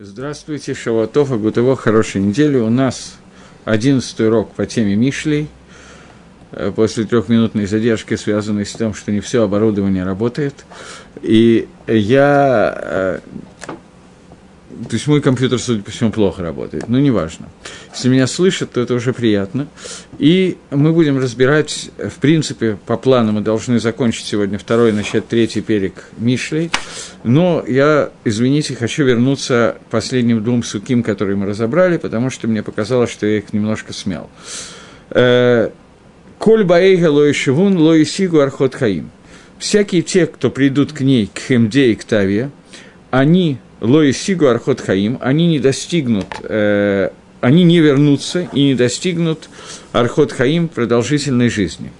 Здравствуйте, Шаватов, Агутово, хорошей недели. У нас одиннадцатый урок по теме Мишлей. Э, после трехминутной задержки, связанной с тем, что не все оборудование работает. И я э, то есть мой компьютер, судя по всему, плохо работает, но неважно. Если меня слышат, то это уже приятно. И мы будем разбирать, в принципе, по плану мы должны закончить сегодня второй, начать третий перек Мишлей. Но я, извините, хочу вернуться к последним двум суким, которые мы разобрали, потому что мне показалось, что я их немножко смял. Э, Коль баэйга лои шивун лои сигу архот хаим. Всякие те, кто придут к ней, к Хемде и к Таве, они Лои Сигу Архот Хаим, они не достигнут, э, они не вернутся и не достигнут Архот Хаим продолжительной жизни.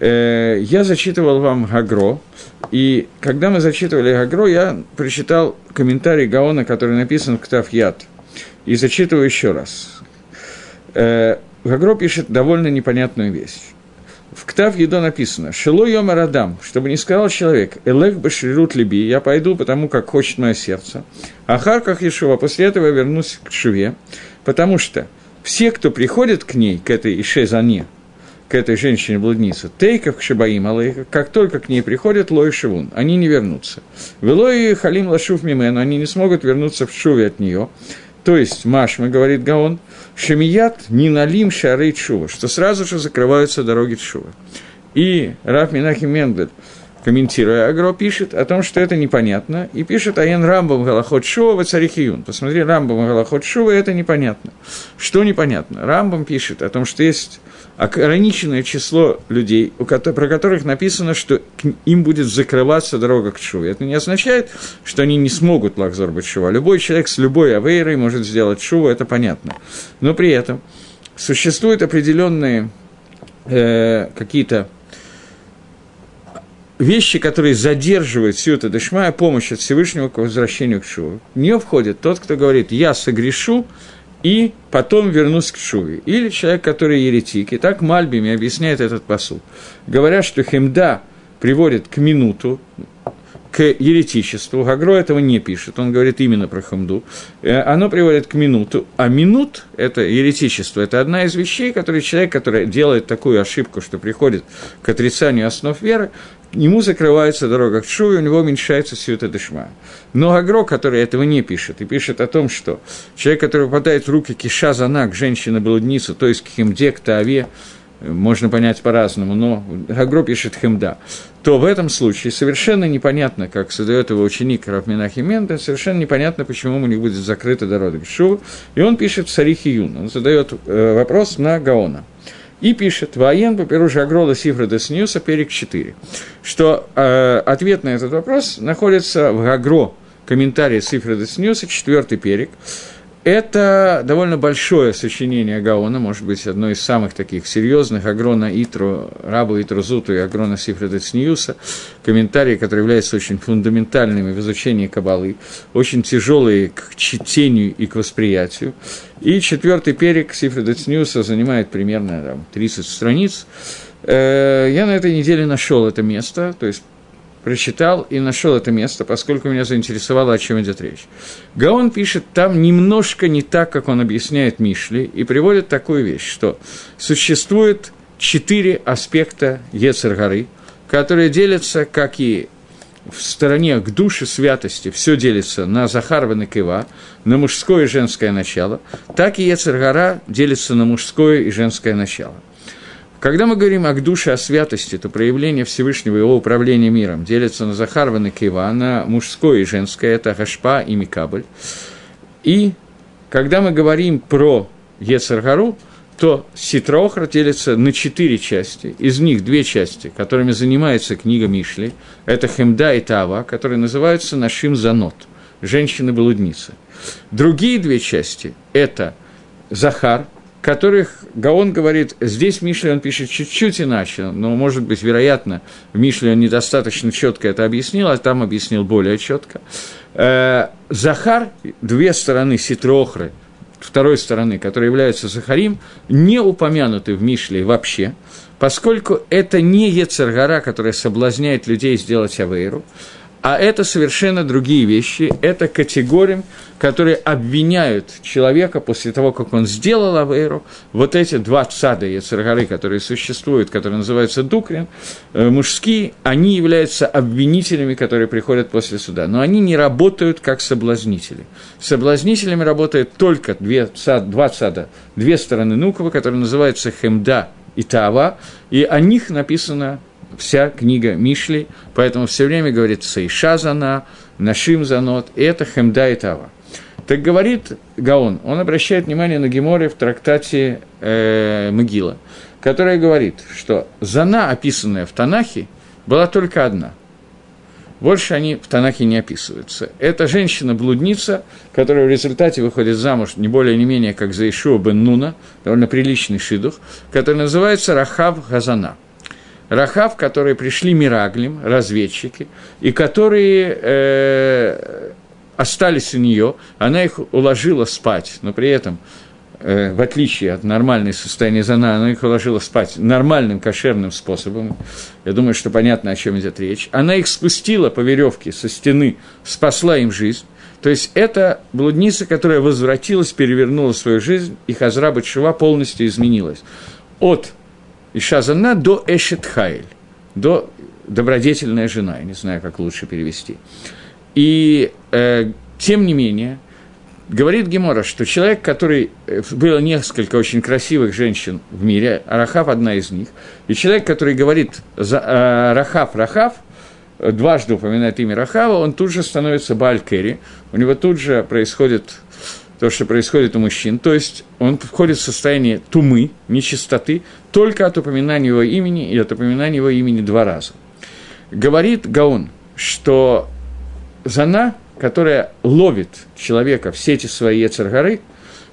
Э, я зачитывал вам Гагро, и когда мы зачитывали Гагро, я прочитал комментарий Гаона, который написан в Ктав Яд, и зачитываю еще раз. Э, Гагро пишет довольно непонятную вещь в Ктав Едо написано «Шило йома радам», чтобы не сказал человек «Элех башрирут либи», я пойду, потому как хочет мое сердце. А Харках Ешува, после этого я вернусь к Шуве, потому что все, кто приходит к ней, к этой Ишезане, к этой женщине-блуднице, тейков к Шибаим, але как только к ней приходят Лой Шивун, они не вернутся. Велой Халим Лашув Мимену, они не смогут вернуться в Шуве от нее. То есть, Машма, говорит Гаон, Шемият не налим шары чува, что сразу же закрываются дороги чува. И Раф Минахим Мендель, комментируя Агро, пишет о том, что это непонятно, и пишет Аян Рамбам Галахот Шува Царихиюн. Посмотри, Рамбам Галахот Шува, это непонятно. Что непонятно? Рамбам пишет о том, что есть ограниченное число людей, у про которых написано, что им будет закрываться дорога к Шуве. Это не означает, что они не смогут лахзор быть Шува. Любой человек с любой авейрой может сделать Шуву, это понятно. Но при этом существуют определенные э, какие-то вещи, которые задерживают всю эту дешмая помощь от Всевышнего к возвращению к Шуву. В нее входит тот, кто говорит «я согрешу», и потом вернусь к Шуве. Или человек, который еретик. И так Мальбими объясняет этот посуд. Говорят, что Хемда приводит к минуту, к еретичеству. Гагро этого не пишет, он говорит именно про Хамду. Э, оно приводит к минуту, а минут – это еретичество. Это одна из вещей, которые человек, который делает такую ошибку, что приходит к отрицанию основ веры, ему закрывается дорога к Шу, и у него уменьшается Сьюта Дешма. Но Агро, который этого не пишет, и пишет о том, что человек, который попадает в руки Киша Занак, женщина-блудница, то есть к Химде, к Таве, можно понять по-разному, но Агро пишет Хемда, то в этом случае совершенно непонятно, как создает его ученик Рафминахи Менда, совершенно непонятно, почему у них будет закрыта дорога к Шуву, и он пишет в Сарихи Юн, он задает э, вопрос на Гаона – и пишет «Воен по Перуша Агрола Сифра Десньюса, перек 4», что э, ответ на этот вопрос находится в Агро, комментарии Сифра Десньюса, четвертый перек, это довольно большое сочинение Гаона, может быть, одно из самых таких серьезных, Агрона Итру, Рабу Итру Зуту и Агрона Сифреда Цниюса, комментарии, которые являются очень фундаментальными в изучении Кабалы, очень тяжелые к чтению и к восприятию. И четвертый перек Сифреда Цниюса занимает примерно там, 30 страниц. Э, я на этой неделе нашел это место, то есть прочитал и нашел это место, поскольку меня заинтересовало, о чем идет речь. Гаон пишет там немножко не так, как он объясняет Мишли, и приводит такую вещь, что существует четыре аспекта Ецергары, которые делятся, как и в стороне к душе святости все делится на Захарва и Кива, на мужское и женское начало, так и Ецергара делится на мужское и женское начало. Когда мы говорим о душе, о святости, то проявление Всевышнего его управления миром делится на Захарван и Кива, на мужское и женское, это Гашпа и Микабль. И когда мы говорим про Ецаргару, то Ситрохра делится на четыре части. Из них две части, которыми занимается книга Мишли. Это Хемда и Тава, которые называются Нашим Занот, женщины-блудницы. Другие две части – это Захар, которых Гаон говорит, здесь Мишли он пишет чуть-чуть иначе, но, может быть, вероятно, в Мишле он недостаточно четко это объяснил, а там объяснил более четко. Э, Захар, две стороны Ситрохры, второй стороны, которые являются Захарим, не упомянуты в Мишле вообще, поскольку это не Ецергара, которая соблазняет людей сделать Авейру, А это совершенно другие вещи. Это категории, которые обвиняют человека после того, как он сделал Авейру. Вот эти два цада Яцергары, которые существуют, которые называются Дукрин, э, мужские, они являются обвинителями, которые приходят после суда. Но они не работают как соблазнители. Соблазнителями работает только две, цад, два цада, две стороны Нукова, которые называются Хемда и Тава, и о них написано вся книга Мишли, поэтому все время говорится Иша Зана, Нашим Занот, и это Хемда и Тава. Так говорит Гаон, он обращает внимание на Геморе в трактате э, Могила, которая говорит, что Зана, описанная в Танахе, была только одна. Больше они в Танахе не описываются. Это женщина-блудница, которая в результате выходит замуж не более не менее, как за Ишуа бен Нуна, довольно приличный шидух, который называется Рахав Газана – Рахав, которые пришли Мираглим, разведчики, и которые э, остались у нее, она их уложила спать, но при этом, э, в отличие от нормальной состояния зана, она их уложила спать нормальным кошерным способом. Я думаю, что понятно, о чем идет речь. Она их спустила по веревке со стены, спасла им жизнь. То есть это блудница, которая возвратилась, перевернула свою жизнь, и Хазра Батшева полностью изменилась. От Иша Зана до Эшет Хайль, до добродетельная жена, я не знаю, как лучше перевести. И э, тем не менее, говорит Гемора, что человек, который... Э, было несколько очень красивых женщин в мире, Рахав одна из них, и человек, который говорит за, э, Рахав, Рахав, дважды упоминает имя Рахава, он тут же становится Баалькери, у него тут же происходит то, что происходит у мужчин. То есть он входит в состояние тумы, нечистоты, только от упоминания его имени и от упоминания его имени два раза. Говорит Гаон, что Зана, которая ловит человека в сети своей Ецаргары,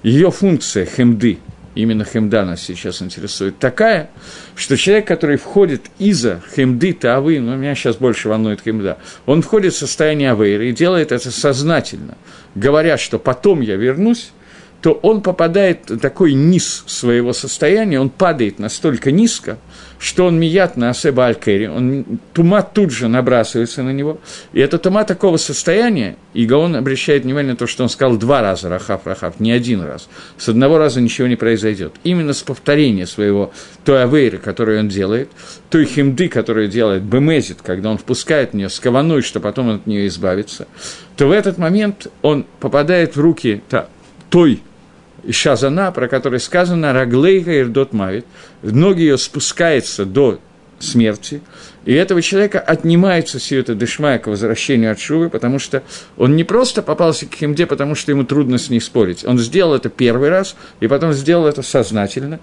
ее функция хемды, именно хемда нас сейчас интересует, такая, что человек, который входит из-за хемды тавы, но меня сейчас больше волнует хемда, он входит в состояние авейры и делает это сознательно, говоря, что потом я вернусь, то он попадает в такой низ своего состояния, он падает настолько низко, что он мият на Асеба Алькери, он, тума тут же набрасывается на него, и это тума такого состояния, и Гаон обращает внимание на то, что он сказал два раза Рахав, Рахав, не один раз, с одного раза ничего не произойдет. Именно с повторения своего той авейры, которую он делает, той химды, которую делает Бемезит, когда он впускает в нее с кованой, что потом он от нее избавится, то в этот момент он попадает в руки той Ишазана, про который сказано «Раглейха ирдот мавит», ноги ее спускаются до смерти, и этого человека отнимается это дышмая к возвращению от Шувы, потому что он не просто попался к Химде, потому что ему трудно с ней спорить. Он сделал это первый раз, и потом сделал это сознательно.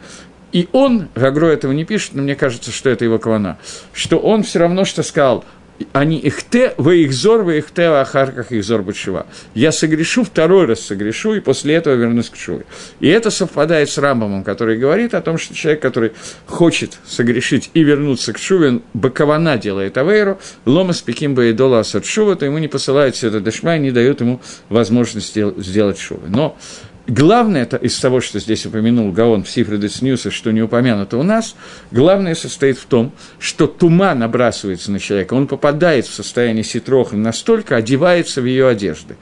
И он, Гагро этого не пишет, но мне кажется, что это его кавана, что он все равно что сказал, они ихте, вы их зор, ихте, в ахарках их зор бучева. Я согрешу, второй раз согрешу, и после этого вернусь к шуве. И это совпадает с Рамбомом, который говорит о том, что человек, который хочет согрешить и вернуться к шуве, бакована делает авейру, лома спеким баидола асад шува, то ему не посылают все это дешма и не дают ему возможность сделать шувы. Но Главное это из того, что здесь упомянул Гаон в Сифре Децнюса, что не упомянуто у нас, главное состоит в том, что тума набрасывается на человека, он попадает в состояние ситроха настолько, одевается в ее одежды.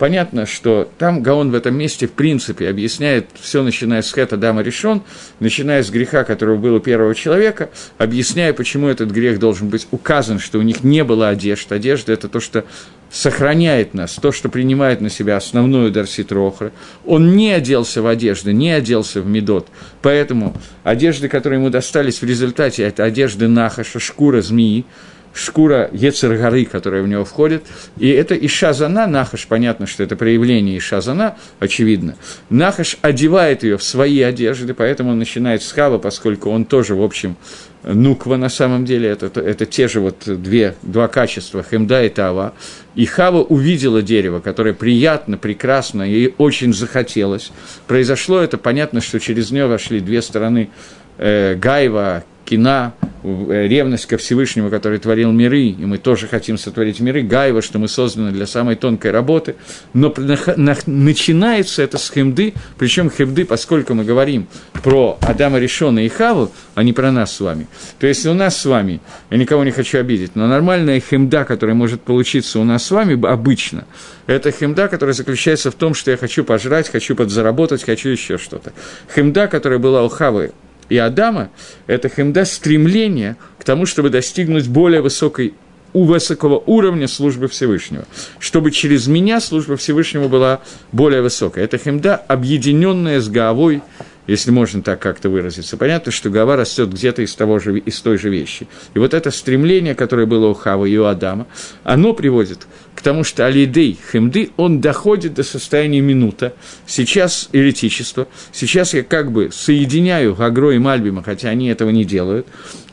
Понятно, что там Гаон в этом месте, в принципе, объясняет все, начиная с Хэта Дама решен, начиная с греха, которого был у первого человека, объясняя, почему этот грех должен быть указан, что у них не было одежды. Одежда – это то, что сохраняет нас, то, что принимает на себя основную Дарсит Рохра. Он не оделся в одежды, не оделся в медот. Поэтому одежды, которые ему достались в результате, это одежды Нахаша, шкура змеи, шкура Ецергары, которая в него входит. И это Ишазана, Нахаш, понятно, что это проявление Ишазана, очевидно. Нахаш одевает ее в свои одежды, поэтому он начинает с Хава, поскольку он тоже, в общем, Нуква на самом деле, это, это, те же вот две, два качества, Хемда и Тава. И Хава увидела дерево, которое приятно, прекрасно, ей очень захотелось. Произошло это, понятно, что через нее вошли две стороны э, Гайва, кина, Э, ревность ко Всевышнему, который творил миры, и мы тоже хотим сотворить миры, Гаева, что мы созданы для самой тонкой работы, но начинается это с хемды, причем хемды, поскольку мы говорим про Адама Решона и Хаву, а не про нас с вами, то есть у нас с вами, я никого не хочу обидеть, но нормальная хемда, которая может получиться у нас с вами обычно, это хемда, которая заключается в том, что я хочу пожрать, хочу подзаработать, хочу еще что-то. Хемда, которая была у Хавы и Адама – это хемда стремление к тому, чтобы достигнуть более высокой у высокого уровня службы Всевышнего, чтобы через меня служба Всевышнего была более высокая. Это хемда, объединенная с Гаавой, если можно так как-то выразиться. Понятно, что Гава растет где-то из, того же, из той же вещи. И вот это стремление, которое было у Хава и у Адама, оно приводит к тому, что Алидей Хемды, он доходит до состояния минута. Сейчас еретичество, сейчас я как бы соединяю Гагро и Мальбима, хотя они этого не делают.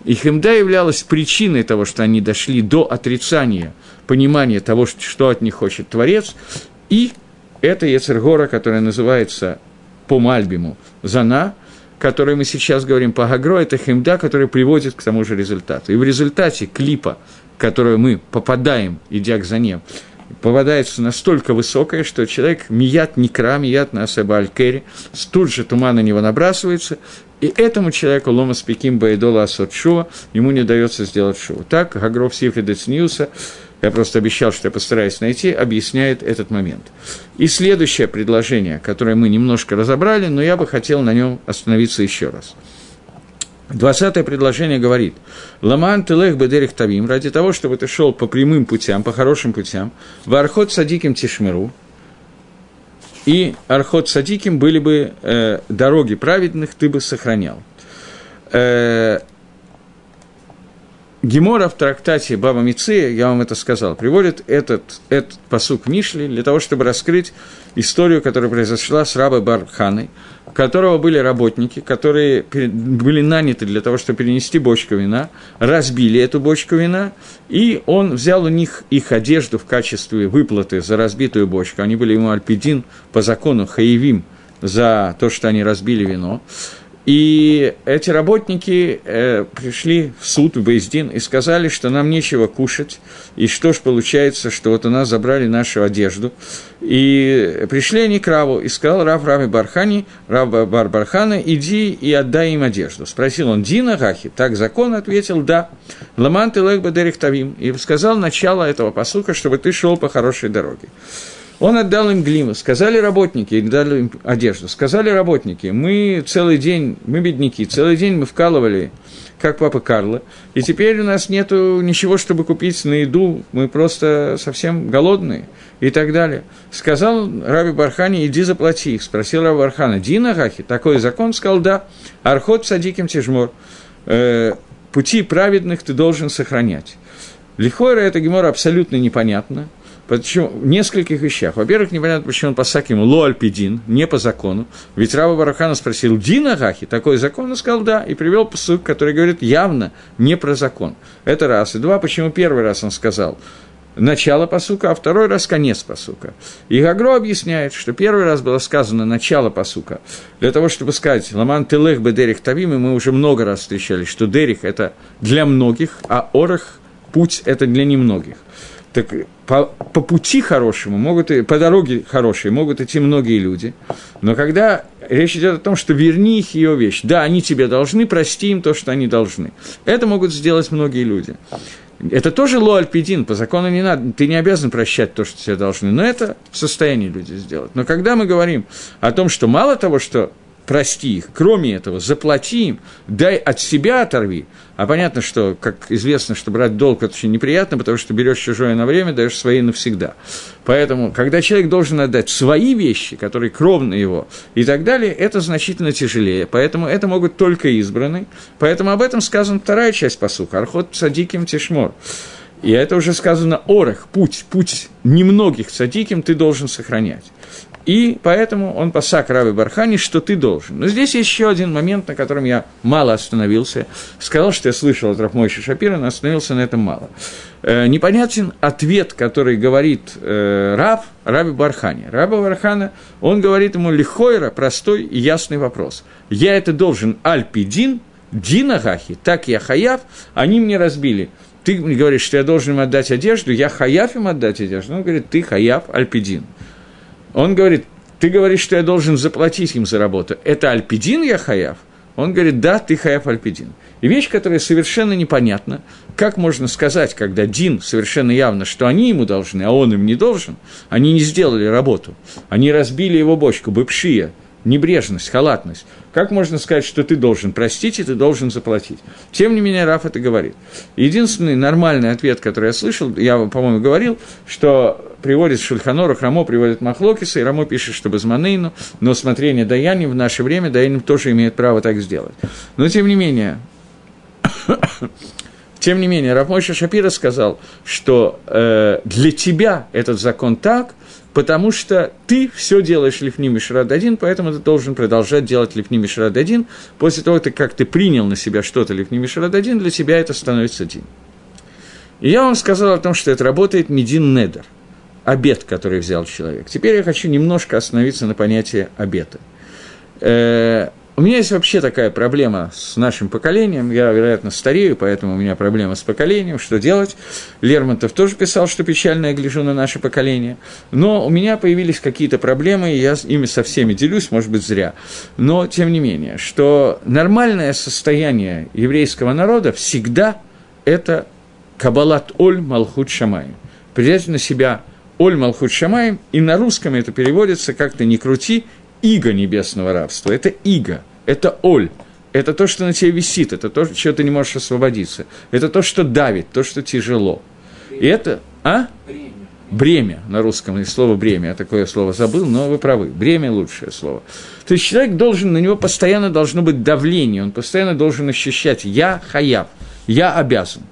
И Хемда являлась причиной того, что они дошли до отрицания понимания того, что от них хочет Творец, и это Ецергора, которая называется по Мальбиму Зана, который мы сейчас говорим по Гагро, это химда, который приводит к тому же результату. И в результате клипа, в который мы попадаем, идя к Зане, попадается настолько высокое, что человек мият никра, мият на асаба аль тут же туман на него набрасывается, и этому человеку лома спеким баидола асот ему не дается сделать шуву. Так Гагров Сифри Децниуса я просто обещал, что я постараюсь найти, объясняет этот момент. И следующее предложение, которое мы немножко разобрали, но я бы хотел на нем остановиться еще раз. Двадцатое предложение говорит, «Ламан телех бедерих тавим» ради того, чтобы ты шел по прямым путям, по хорошим путям, в архот садиким тишмеру, и архот садиким были бы э, дороги праведных, ты бы сохранял. Э, Гемора в трактате Баба Миция, я вам это сказал, приводит этот, этот посук Мишли для того, чтобы раскрыть историю, которая произошла с рабой Барханой, у которого были работники, которые были наняты для того, чтобы перенести бочку вина, разбили эту бочку вина, и он взял у них их одежду в качестве выплаты за разбитую бочку. Они были ему альпидин по закону хаевим за то, что они разбили вино. И эти работники э, пришли в суд, в Бейздин, и сказали, что нам нечего кушать, и что ж получается, что вот у нас забрали нашу одежду. И пришли они к Раву, и сказал Рав Рами Бархани, Рав Бар Бархана, иди и отдай им одежду. Спросил он, Дина Гахи? Так закон ответил, да. Ламан ты лег Тавим. И сказал начало этого посука, чтобы ты шел по хорошей дороге. Он отдал им глиму, сказали работники, дали им одежду, сказали работники, мы целый день, мы бедняки, целый день мы вкалывали, как папа Карло, и теперь у нас нет ничего, чтобы купить на еду, мы просто совсем голодные и так далее. Сказал Раби Бархани, иди заплати. Спросил Раби Бархана, Дина Гахи, такой закон? Сказал, да. Архот садиким тяжмор. Э, пути праведных ты должен сохранять. Лихойра это гемора абсолютно непонятно. Почему? В нескольких вещах. Во-первых, непонятно, почему он посак ему ло не по закону. Ведь Раба Барахана спросил, Дина Гахи, такой закон? Он сказал, да, и привел посук, который говорит явно не про закон. Это раз. И два, почему первый раз он сказал, начало посука, а второй раз конец посука. И Гагро объясняет, что первый раз было сказано начало посука, для того, чтобы сказать «Ламан телех бы дерих тавим», и мы уже много раз встречали, что дерих – это для многих, а орах – путь – это для немногих. Так по, по пути хорошему могут, по дороге хорошей могут идти многие люди, но когда речь идет о том, что верни их ее вещь, да, они тебе должны, прости им то, что они должны. Это могут сделать многие люди. Это тоже лоальпидин, по закону не надо, ты не обязан прощать то, что тебе должны, но это в состоянии люди сделать. Но когда мы говорим о том, что мало того, что прости их. Кроме этого, заплати им, дай от себя оторви. А понятно, что, как известно, что брать долг – это очень неприятно, потому что берешь чужое на время, даешь свои навсегда. Поэтому, когда человек должен отдать свои вещи, которые кровны его, и так далее, это значительно тяжелее. Поэтому это могут только избранные. Поэтому об этом сказана вторая часть посуха – Архот Садиким Тишмор. И это уже сказано орах, путь, путь немногих садиким ты должен сохранять. И поэтому он посак Раби Бархани, что ты должен. Но здесь еще один момент, на котором я мало остановился. Сказал, что я слышал от Рафмойши Шапира, но остановился на этом мало. Э, непонятен ответ, который говорит э, Раб, Раби Бархани. Раби Бархана, он говорит ему лихойра, простой и ясный вопрос. Я это должен альпидин, Дина Гахи, так я хаяв, они мне разбили. Ты говоришь, что я должен им отдать одежду, я хаяв им отдать одежду. Он говорит, ты хаяв альпидин. Он говорит, ты говоришь, что я должен заплатить им за работу. Это альпидин я хаяв? Он говорит, да, ты хаяв альпидин. И вещь, которая совершенно непонятна, как можно сказать, когда Дин совершенно явно, что они ему должны, а он им не должен, они не сделали работу, они разбили его бочку, бывшие, небрежность, халатность. Как можно сказать, что ты должен простить и ты должен заплатить? Тем не менее, Раф это говорит. Единственный нормальный ответ, который я слышал, я, по-моему, говорил, что приводит Шульханорах, Рамо приводит Махлокиса, и Рамо пишет, что Безманейну, но смотрение Даяни в наше время Даяним тоже имеет право так сделать. Но, тем не менее, тем не менее, Рафмойша Шапира сказал, что э, для тебя этот закон так, потому что ты все делаешь Лифни Мишрад один, поэтому ты должен продолжать делать Лифни Мишрад один. После того, как ты принял на себя что-то Лифни Мишрад один, для тебя это становится один. И я вам сказал о том, что это работает Медин Недер, обед, который взял человек. Теперь я хочу немножко остановиться на понятии обета. У меня есть вообще такая проблема с нашим поколением. Я, вероятно, старею, поэтому у меня проблема с поколением. Что делать? Лермонтов тоже писал, что печально я гляжу на наше поколение. Но у меня появились какие-то проблемы, и я ими со всеми делюсь, может быть, зря. Но, тем не менее, что нормальное состояние еврейского народа всегда это кабалат оль малхут шамай. Взять на себя оль малхут шамай, и на русском это переводится как-то «не крути», иго небесного рабства, это иго, это оль, это то, что на тебе висит, это то, чего ты не можешь освободиться, это то, что давит, то, что тяжело. И это, а? Бремя. Бремя на русском, и слово бремя, я такое слово забыл, но вы правы, бремя лучшее слово. То есть человек должен, на него постоянно должно быть давление, он постоянно должен ощущать «я хаяб», «я обязан».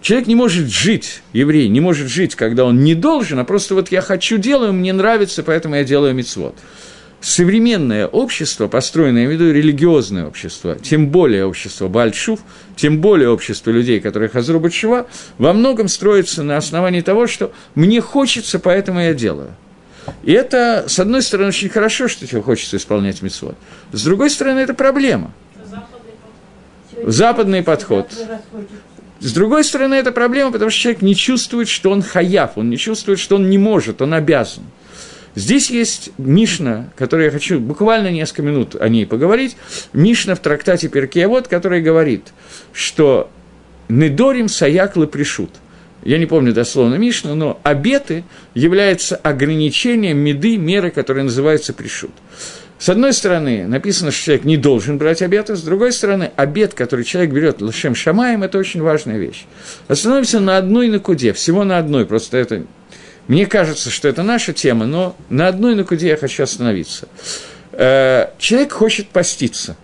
Человек не может жить, еврей не может жить, когда он не должен, а просто вот я хочу, делаю, мне нравится, поэтому я делаю мицвод современное общество, построенное, я имею в виду религиозное общество, тем более общество Бальшув, тем более общество людей, которые Хазру Бачува, во многом строится на основании того, что мне хочется, поэтому я делаю. И это, с одной стороны, очень хорошо, что тебе хочется исполнять митцвот. С другой стороны, это проблема. Западный подход. С другой стороны, это проблема, потому что человек не чувствует, что он хаяв, он не чувствует, что он не может, он обязан. Здесь есть Мишна, которую я хочу буквально несколько минут о ней поговорить. Мишна в трактате Перкиавод, который говорит, что «Недорим саяклы пришут». Я не помню дословно Мишну, но обеты являются ограничением меды, меры, которая называется пришут. С одной стороны, написано, что человек не должен брать обеты, с другой стороны, обед, который человек берет лошем шамаем, это очень важная вещь. Остановимся на одной накуде, всего на одной, просто это мне кажется, что это наша тема, но на одной накуде я хочу остановиться. Э, человек хочет поститься,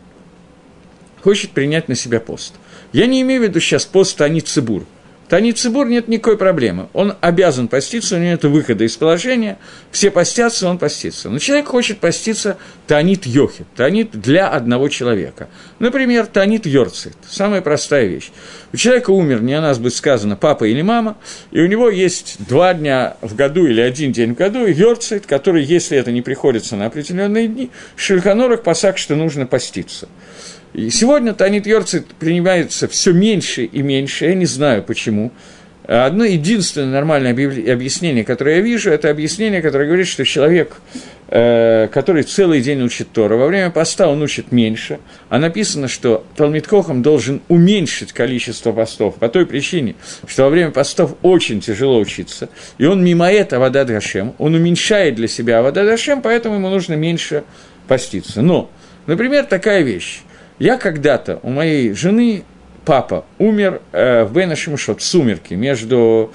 хочет принять на себя пост. Я не имею в виду сейчас пост Ани Цибур – Тани Цибур нет никакой проблемы. Он обязан поститься, у него нет выхода из положения. Все постятся, он постится. Но человек хочет поститься Танит Йохит, Танит для одного человека. Например, Танит Йорцит. Самая простая вещь. У человека умер, не о нас будет сказано, папа или мама, и у него есть два дня в году или один день в году Йорцит, который, если это не приходится на определенные дни, в Шельханорах посак, что нужно поститься. И сегодня Танит Йорцит принимается все меньше и меньше, я не знаю почему. Одно единственное нормальное объяснение, которое я вижу, это объяснение, которое говорит, что человек, э, который целый день учит Тору, во время поста он учит меньше, а написано, что Талмиткохам должен уменьшить количество постов по той причине, что во время постов очень тяжело учиться, и он мимо этого Авадад Гашем, он уменьшает для себя Авадад Гашем, поэтому ему нужно меньше поститься. Но, например, такая вещь. Я когда-то у моей жены папа умер э, в Бенашимшот, в сумерки, между,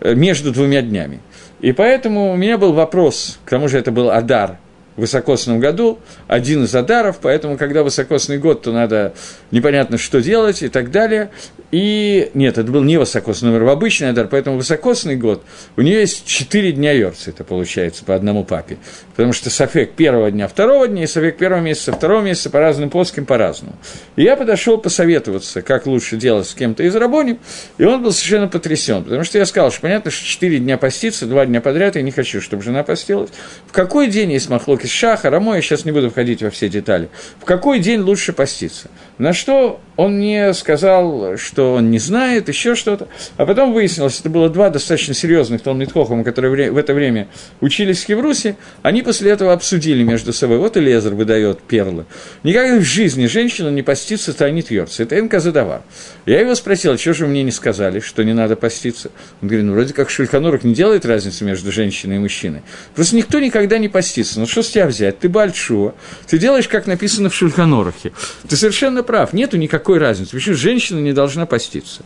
э, между двумя днями. И поэтому у меня был вопрос, к тому же это был Адар, высокосном году, один из адаров, поэтому, когда высокосный год, то надо непонятно, что делать и так далее. И нет, это был не высокосный номер, обычный адар, поэтому высокосный год, у нее есть 4 дня Йорца, это получается, по одному папе. Потому что Софек первого дня, второго дня, и Софек первого месяца, второго месяца по разным плоским по-разному. И я подошел посоветоваться, как лучше делать с кем-то из рабоним, и он был совершенно потрясен, потому что я сказал, что понятно, что 4 дня поститься, 2 дня подряд, я не хочу, чтобы жена постилась. В какой день есть махлоки из Шаха, Рамо, я сейчас не буду входить во все детали. В какой день лучше поститься? На что он мне сказал, что он не знает, еще что-то. А потом выяснилось, это было два достаточно серьезных Талмитхохама, которые в это время учились в Хеврусе, они после этого обсудили между собой. Вот Элезер выдает перлы. Никогда в жизни женщина не постится Танит Йорца. Это Энка Задавар. Я его спросил, «А что же мне не сказали, что не надо поститься? Он говорит, ну, вроде как Шульханурах не делает разницы между женщиной и мужчиной. Просто никто никогда не постится. Ну, что с тебя взять? Ты большого. Ты делаешь, как написано в Шульханорахе. Ты совершенно прав. Нету никакой разницы. Почему женщина не должна поститься?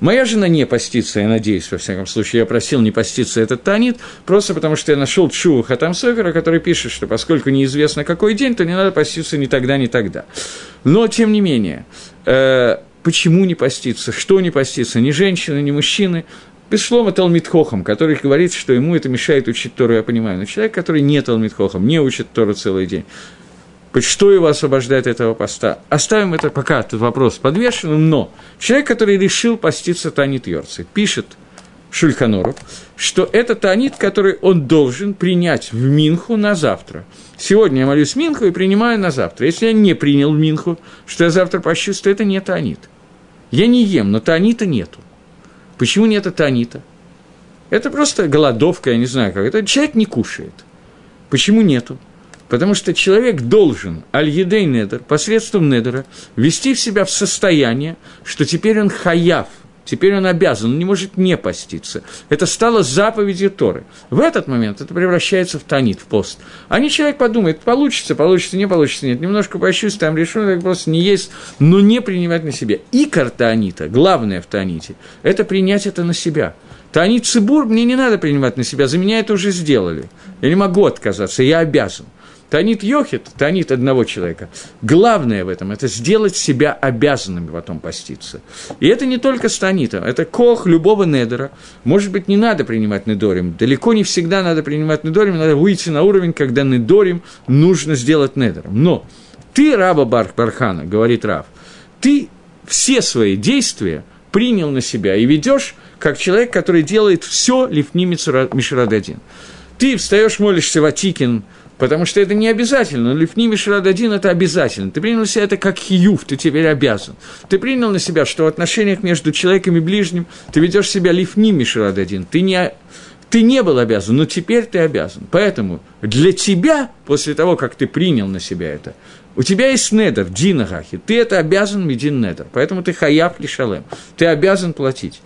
Моя жена не постится, я надеюсь, во всяком случае, я просил не поститься этот Танит, просто потому что я нашел Чува Хатам Софера, который пишет, что поскольку неизвестно какой день, то не надо поститься ни тогда, ни тогда. Но, тем не менее, э, почему не поститься, что не поститься, ни женщины, ни мужчины, без шлома Талмитхохом, который говорит, что ему это мешает учить Тору, я понимаю. Но человек, который не Талмитхохом, не учит Тору целый день, что его освобождает от этого поста? Оставим это пока, этот вопрос подвешенным, но человек, который решил поститься Танит Йорци, пишет Шульханору, что это Танит, который он должен принять в Минху на завтра. Сегодня я молюсь Минху и принимаю на завтра. Если я не принял Минху, что я завтра то это не Танит. Я не ем, но Танита нету. Почему нет Танита? Это просто голодовка, я не знаю как. Это человек не кушает. Почему нету? Потому что человек должен, аль-едей недер, посредством недера, ввести в себя в состояние, что теперь он хаяв, теперь он обязан, он не может не поститься. Это стало заповедью Торы. В этот момент это превращается в танит, в пост. А не человек подумает, получится, получится, не получится, нет, немножко пощусь, там решу, так просто не есть, но не принимать на себя. И танита, главное в таните, это принять это на себя – Танит Цибур мне не надо принимать на себя, за меня это уже сделали. Я не могу отказаться, я обязан. Танит Йохит, танит одного человека. Главное в этом – это сделать себя обязанным потом поститься. И это не только с танитом, это кох любого недера. Может быть, не надо принимать недорим. Далеко не всегда надо принимать недорим, надо выйти на уровень, когда недорим нужно сделать недером. Но ты, раба Бар Бархана, говорит Рав, ты все свои действия принял на себя и ведешь как человек, который делает все лифни Мишрададин. Ты встаешь, молишься в Атикин, Потому что это не обязательно. Но Лифни Мишрад один – это обязательно. Ты принял на себя это как хиюв, ты теперь обязан. Ты принял на себя, что в отношениях между человеком и ближним ты ведешь себя Лифни Мишрад один. Ты не, ты не был обязан, но теперь ты обязан. Поэтому для тебя, после того, как ты принял на себя это, у тебя есть недер в Динагахе, ты это обязан медин недер, поэтому ты хаяв лишалем, ты обязан платить.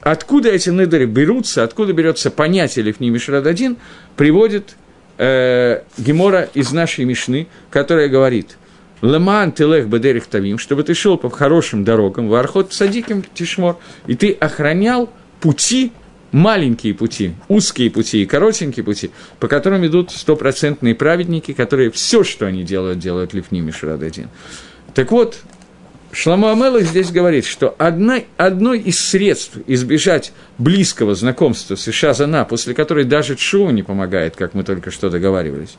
Откуда эти недеры берутся, откуда берется понятие Лифни Мишрад один, приводит э, Гемора из нашей Мишны, которая говорит «Леман телех бедерих тавим», чтобы ты шел по хорошим дорогам, вархот садиким тишмор, и ты охранял пути, маленькие пути, узкие пути и коротенькие пути, по которым идут стопроцентные праведники, которые все, что они делают, делают лифни Мишрад один. Так вот, Шламу Амела здесь говорит, что одна, одно из средств избежать близкого знакомства с Ишазана, после которой даже Чува не помогает, как мы только что договаривались,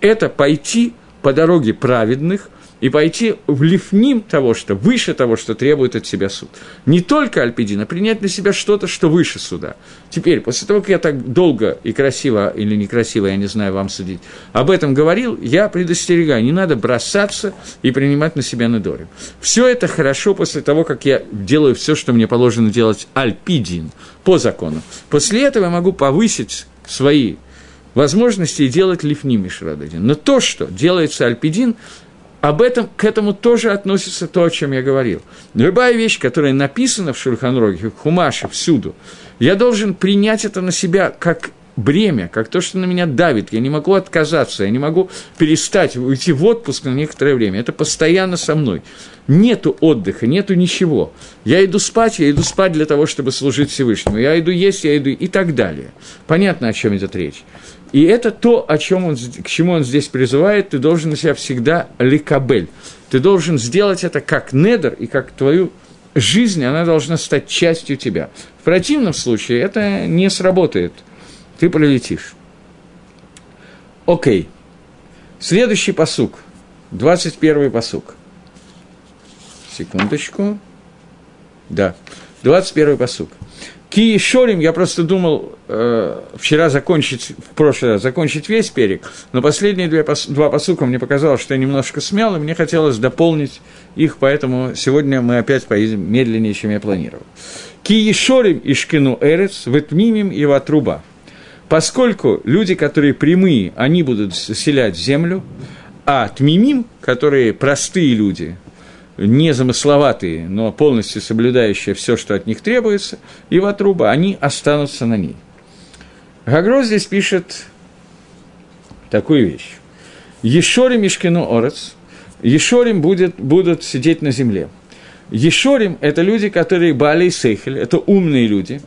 это пойти по дороге праведных – и пойти в лифним того, что выше того, что требует от себя суд. Не только Альпидин, а принять на себя что-то, что выше суда. Теперь, после того, как я так долго и красиво, или некрасиво, я не знаю, вам судить, об этом говорил, я предостерегаю, не надо бросаться и принимать на себя надорим. Все это хорошо после того, как я делаю все, что мне положено делать Альпидин по закону. После этого я могу повысить свои возможности и делать лифними Шрададин. Но то, что делается Альпидин, об этом, к этому тоже относится то, о чем я говорил. Любая вещь, которая написана в Шульханроге, в Хумаше, всюду, я должен принять это на себя как бремя, как то, что на меня давит. Я не могу отказаться, я не могу перестать уйти в отпуск на некоторое время. Это постоянно со мной. Нету отдыха, нету ничего. Я иду спать, я иду спать для того, чтобы служить Всевышнему. Я иду есть, я иду и так далее. Понятно, о чем идет речь. И это то, о чем он, к чему он здесь призывает, ты должен на себя всегда ликабель. Ты должен сделать это как недер и как твою жизнь, она должна стать частью тебя. В противном случае это не сработает. Ты пролетишь. Окей. Следующий посук. 21 посук. Секундочку. Да. 21 посук. Ки Шорим, я просто думал э, вчера закончить, в прошлый раз закончить весь перек, но последние две, два посука мне показалось, что я немножко смял, и мне хотелось дополнить их, поэтому сегодня мы опять поедем медленнее, чем я планировал. Ки Ешорим Ишкину Эрец, Ветмимим и Ватруба. Поскольку люди, которые прямые, они будут заселять землю, а Тмимим, которые простые люди, незамысловатые, но полностью соблюдающие все, что от них требуется, и ватруба, они останутся на ней. Гагро здесь пишет такую вещь. Ешорим Ишкину Орец, Ешорим будет, будут сидеть на земле. Ешорим – это люди, которые Бали Сейхель, это умные люди.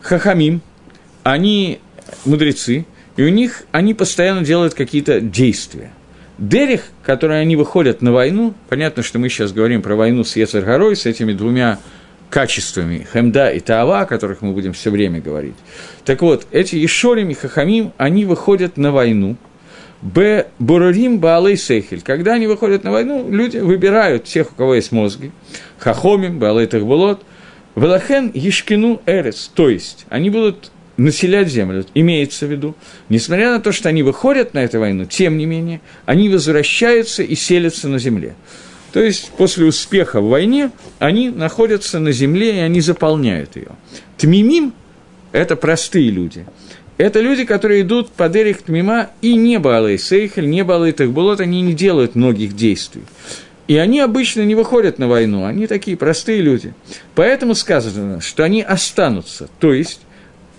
Хахамим – они мудрецы, и у них они постоянно делают какие-то действия – Дерих, которые они выходят на войну, понятно, что мы сейчас говорим про войну с Ецаргорой, с этими двумя качествами, Хемда и Таава, о которых мы будем все время говорить. Так вот, эти Ишорим и Хахамим, они выходят на войну, Б. Бурарим Баалей Сейхель. Когда они выходят на войну, люди выбирают тех, у кого есть мозги. Хахомим, Баалей Тахбулот. Велахен Ешкину Эрец. То есть, они будут населять землю, имеется в виду, несмотря на то, что они выходят на эту войну, тем не менее, они возвращаются и селятся на земле. То есть после успеха в войне они находятся на земле и они заполняют ее. Тмимим – это простые люди. Это люди, которые идут по Дерих Тмима и не Баалей Сейхель, не Баалей Тахбулот, они не делают многих действий. И они обычно не выходят на войну, они такие простые люди. Поэтому сказано, что они останутся, то есть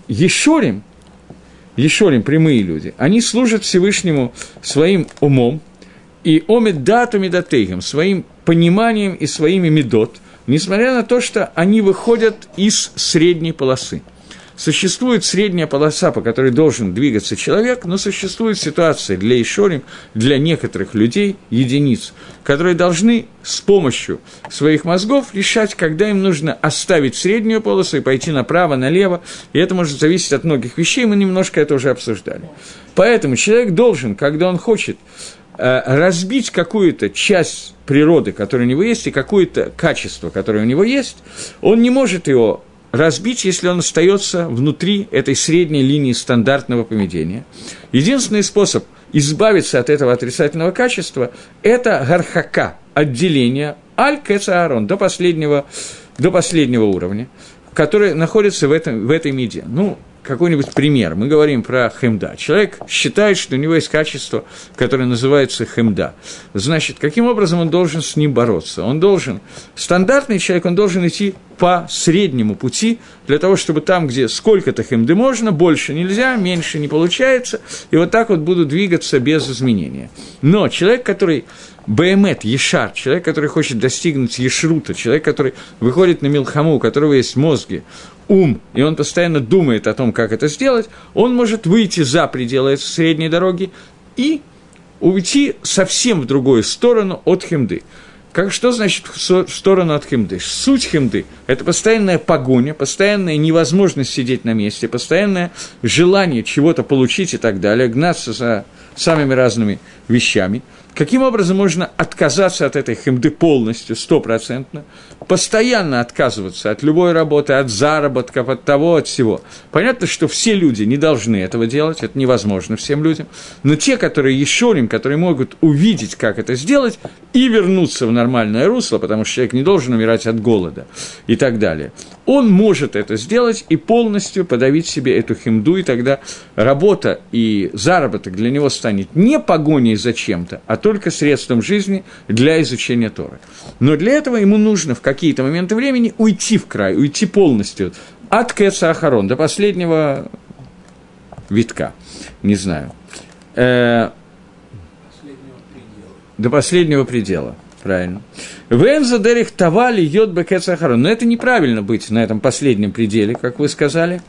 Ешорим, Ешорим, прямые люди, они служат Всевышнему своим умом и омед дату медатейгам, своим пониманием и своими медот, несмотря на то, что они выходят из средней полосы – Существует средняя полоса, по которой должен двигаться человек, но существует ситуация для Ишорим, для некоторых людей, единиц, которые должны с помощью своих мозгов решать, когда им нужно оставить среднюю полосу и пойти направо, налево, и это может зависеть от многих вещей, мы немножко это уже обсуждали. Поэтому человек должен, когда он хочет э, разбить какую-то часть природы, которая у него есть, и какое-то качество, которое у него есть, он не может его разбить, если он остается внутри этой средней линии стандартного поведения. Единственный способ избавиться от этого отрицательного качества – это гархака, отделение аль Аарон до последнего, до последнего уровня, который находится в, этом, в этой меде. Ну, какой-нибудь пример. Мы говорим про хемда. Человек считает, что у него есть качество, которое называется хемда. Значит, каким образом он должен с ним бороться? Он должен, стандартный человек, он должен идти по среднему пути, для того, чтобы там, где сколько-то хемды можно, больше нельзя, меньше не получается, и вот так вот будут двигаться без изменения. Но человек, который БМЭТ, Ешар, человек, который хочет достигнуть Ешрута, человек, который выходит на Милхаму, у которого есть мозги, ум, и он постоянно думает о том, как это сделать, он может выйти за пределы средней дороги и уйти совсем в другую сторону от хемды. Как, что значит в сторону от химды? Суть химды – это постоянная погоня, постоянная невозможность сидеть на месте, постоянное желание чего-то получить и так далее, гнаться за самыми разными вещами – Каким образом можно отказаться от этой хемды полностью, стопроцентно, постоянно отказываться от любой работы, от заработков, от того, от всего? Понятно, что все люди не должны этого делать, это невозможно всем людям, но те, которые еще им, которые могут увидеть, как это сделать, и вернуться в нормальное русло, потому что человек не должен умирать от голода и так далее, он может это сделать и полностью подавить себе эту химду, и тогда работа и заработок для него станет не погоней за чем-то, а только средством жизни для изучения Торы. Но для этого ему нужно в какие-то моменты времени уйти в край, уйти полностью от Кэца Ахарон до последнего витка, не знаю. Э, до последнего предела правильно. Венза дерих тавали йод бекецахарон. Но это неправильно быть на этом последнем пределе, как вы сказали.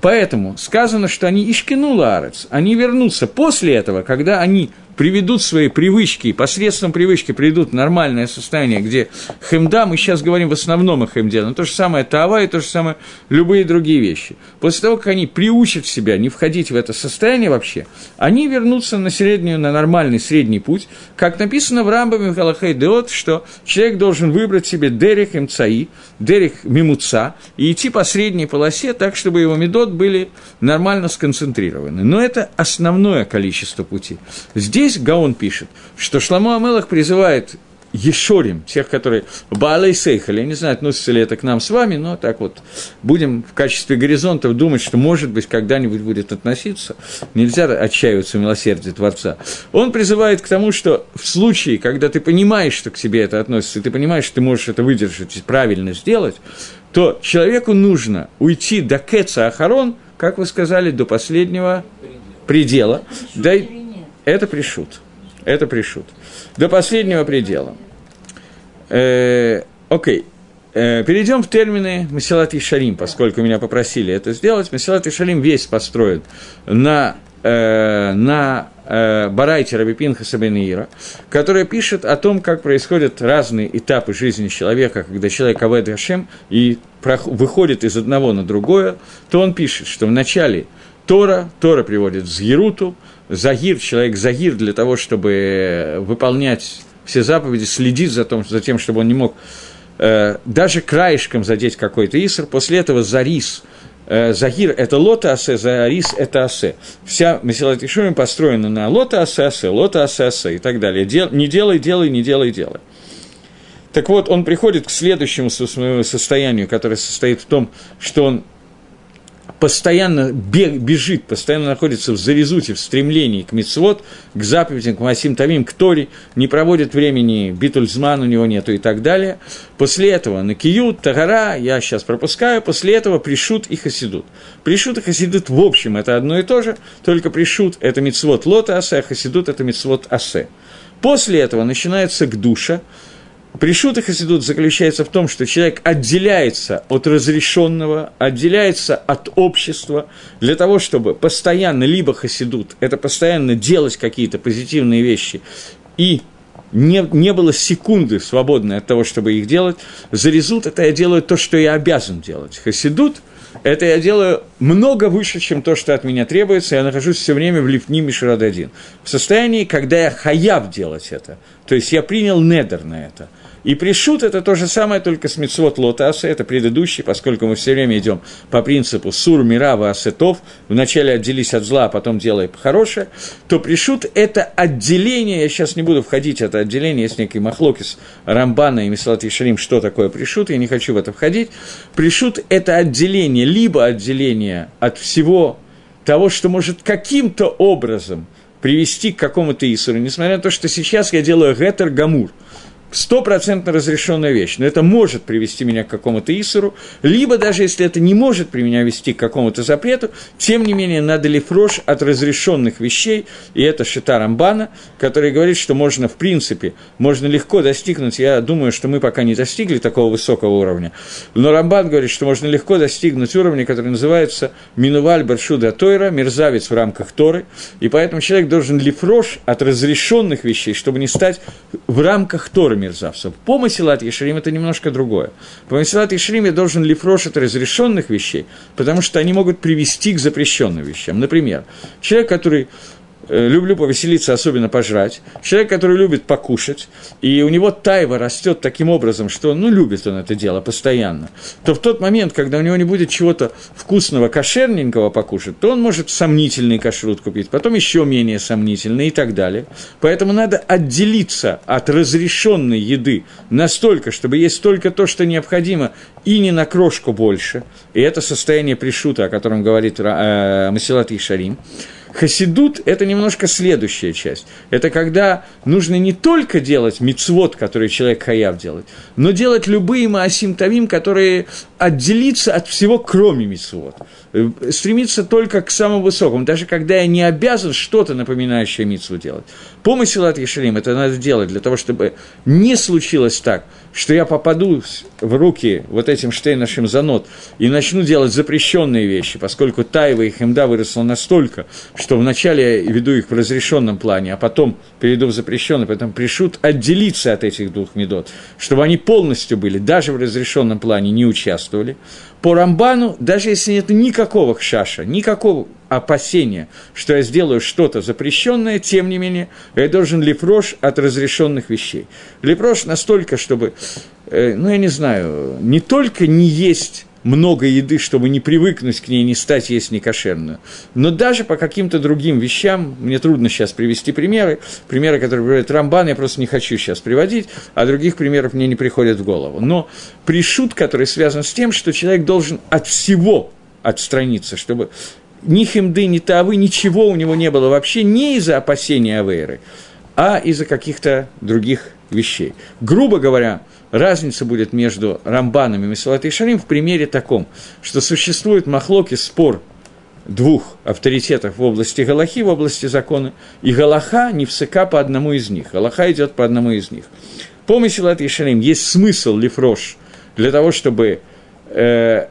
Поэтому сказано, что они ишкину ларец, они вернутся после этого, когда они приведут свои привычки, и посредством привычки приведут в нормальное состояние, где хемда, мы сейчас говорим в основном о хемде, но то же самое тава и то же самое любые другие вещи. После того, как они приучат себя не входить в это состояние вообще, они вернутся на среднюю, на нормальный средний путь, как написано в Рамбаме в Галахей Деот, что человек должен выбрать себе Дерих Мцаи, Дерих Мимуца, и идти по средней полосе так, чтобы его медот были нормально сконцентрированы. Но это основное количество пути. Здесь Гаон пишет, что Шламу Амелах призывает Ешорим, тех, которые Баалей Сейхаль, я не знаю, относится ли это к нам с вами, но так вот будем в качестве горизонтов думать, что, может быть, когда-нибудь будет относиться. Нельзя отчаиваться в милосердии Творца. Он призывает к тому, что в случае, когда ты понимаешь, что к тебе это относится, и ты понимаешь, что ты можешь это выдержать и правильно сделать, то человеку нужно уйти до Кеца Ахарон, как вы сказали, до последнего предела. Да, это пришут. Это пришут. До последнего предела. Э, окей. Э, перейдем в термины Масилат и Шарим, поскольку меня попросили это сделать. Масилат и Шарим весь построен на, э, на э, Барайте Рабипинха Сабенира, который пишет о том, как происходят разные этапы жизни человека, когда человек Авед Хашем и выходит из одного на другое, то он пишет, что вначале Тора, Тора приводит в Згируту, Загир, человек Загир для того, чтобы выполнять все заповеди, следить за, том, за тем, чтобы он не мог э, даже краешком задеть какой-то Иср. После этого Зарис, э, Загир – это лота асе, Зарис – это асе. Вся Месилат Ишуем построена на лота асе, асе, лота асе, асе и так далее. Дел, не делай, делай, не делай, делай. Так вот, он приходит к следующему состоянию, которое состоит в том, что он постоянно бежит, постоянно находится в зарезуте, в стремлении к мицвод, к заповедям, к Масим Тамим, к Торе, не проводит времени, битульзман у него нету и так далее. После этого на Киют, Тагара, я сейчас пропускаю, после этого пришут и хасидут. Пришут и хасидут в общем это одно и то же, только пришут – это мицвод лота асе, а хасидут – это мицвод асе. После этого начинается к душа, Пришут и хасидут заключается в том, что человек отделяется от разрешенного, отделяется от общества для того, чтобы постоянно, либо хасидут, это постоянно делать какие-то позитивные вещи, и не, не было секунды свободной от того, чтобы их делать. Зарезут – это я делаю то, что я обязан делать. Хасидут – это я делаю много выше, чем то, что от меня требуется. Я нахожусь все время в лифни Мишрад один. В состоянии, когда я хаяв делать это. То есть я принял недер на это – и пришут это то же самое, только с мецвод лотаса, это предыдущий, поскольку мы все время идем по принципу сур, мирава, асетов, вначале отделись от зла, а потом делай хорошее, то пришут это отделение, я сейчас не буду входить, это отделение, есть некий махлокис Рамбана и Мислат Ишарим, что такое пришут, я не хочу в это входить. Пришут это отделение, либо отделение от всего того, что может каким-то образом привести к какому-то Исуру, несмотря на то, что сейчас я делаю гетер гамур – стопроцентно разрешенная вещь, но это может привести меня к какому-то Исуру, либо даже если это не может при меня вести к какому-то запрету, тем не менее надо ли фрош от разрешенных вещей, и это Шита Рамбана, который говорит, что можно в принципе, можно легко достигнуть, я думаю, что мы пока не достигли такого высокого уровня, но Рамбан говорит, что можно легко достигнуть уровня, который называется Минуваль Баршуда Тойра, мерзавец в рамках Торы, и поэтому человек должен лифрош от разрешенных вещей, чтобы не стать в рамках Торы мерзавцев. По Масилат Ешарим это немножко другое. По Масилат Ешарим я должен лифрош от разрешенных вещей, потому что они могут привести к запрещенным вещам. Например, человек, который люблю повеселиться, особенно пожрать. Человек, который любит покушать, и у него тайва растет таким образом, что ну, любит он это дело постоянно, то в тот момент, когда у него не будет чего-то вкусного, кошерненького покушать, то он может сомнительный кашрут купить, потом еще менее сомнительный и так далее. Поэтому надо отделиться от разрешенной еды настолько, чтобы есть только то, что необходимо, и не на крошку больше. И это состояние пришута, о котором говорит э, Масилат Ишарим. Хасидут – это немножко следующая часть. Это когда нужно не только делать мицвод, который человек хаяв делать, но делать любые маасим тавим, которые отделиться от всего, кроме мицвод. Э, стремиться только к самому высокому, даже когда я не обязан что-то напоминающее мицву делать. Помысел от Ешарим это надо делать для того, чтобы не случилось так, что я попаду в руки вот этим штейнашим занот и начну делать запрещенные вещи, поскольку Таева и Хемда выросла настолько, что вначале я веду их в разрешенном плане, а потом перейду в запрещенный, поэтому пришут отделиться от этих двух медот, чтобы они полностью были, даже в разрешенном плане не участвовали. По Рамбану, даже если нет никакого хшаша, никакого опасения, что я сделаю что-то запрещенное, тем не менее, я должен лепрош от разрешенных вещей. Лепрош настолько, чтобы, э, ну, я не знаю, не только не есть много еды, чтобы не привыкнуть к ней, не стать есть некошерную. Но даже по каким-то другим вещам, мне трудно сейчас привести примеры, примеры, которые приводит Рамбан, я просто не хочу сейчас приводить, а других примеров мне не приходят в голову. Но пришут, который связан с тем, что человек должен от всего отстраниться, чтобы ни химды, ни тавы, ничего у него не было вообще не из-за опасения Авейры, а из-за каких-то других вещей. Грубо говоря, разница будет между Рамбаном и Месалат и в примере таком, что существует махлоки спор двух авторитетов в области Галахи, в области закона, и Галаха не всыка по одному из них. Галаха идет по одному из них. По Месалат и есть смысл лифрош для того, чтобы э,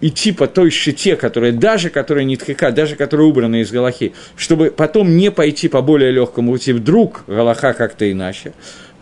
идти по той щите, которая даже, которая не тхика, даже которая убрана из Галахи, чтобы потом не пойти по более легкому пути, вдруг Галаха как-то иначе.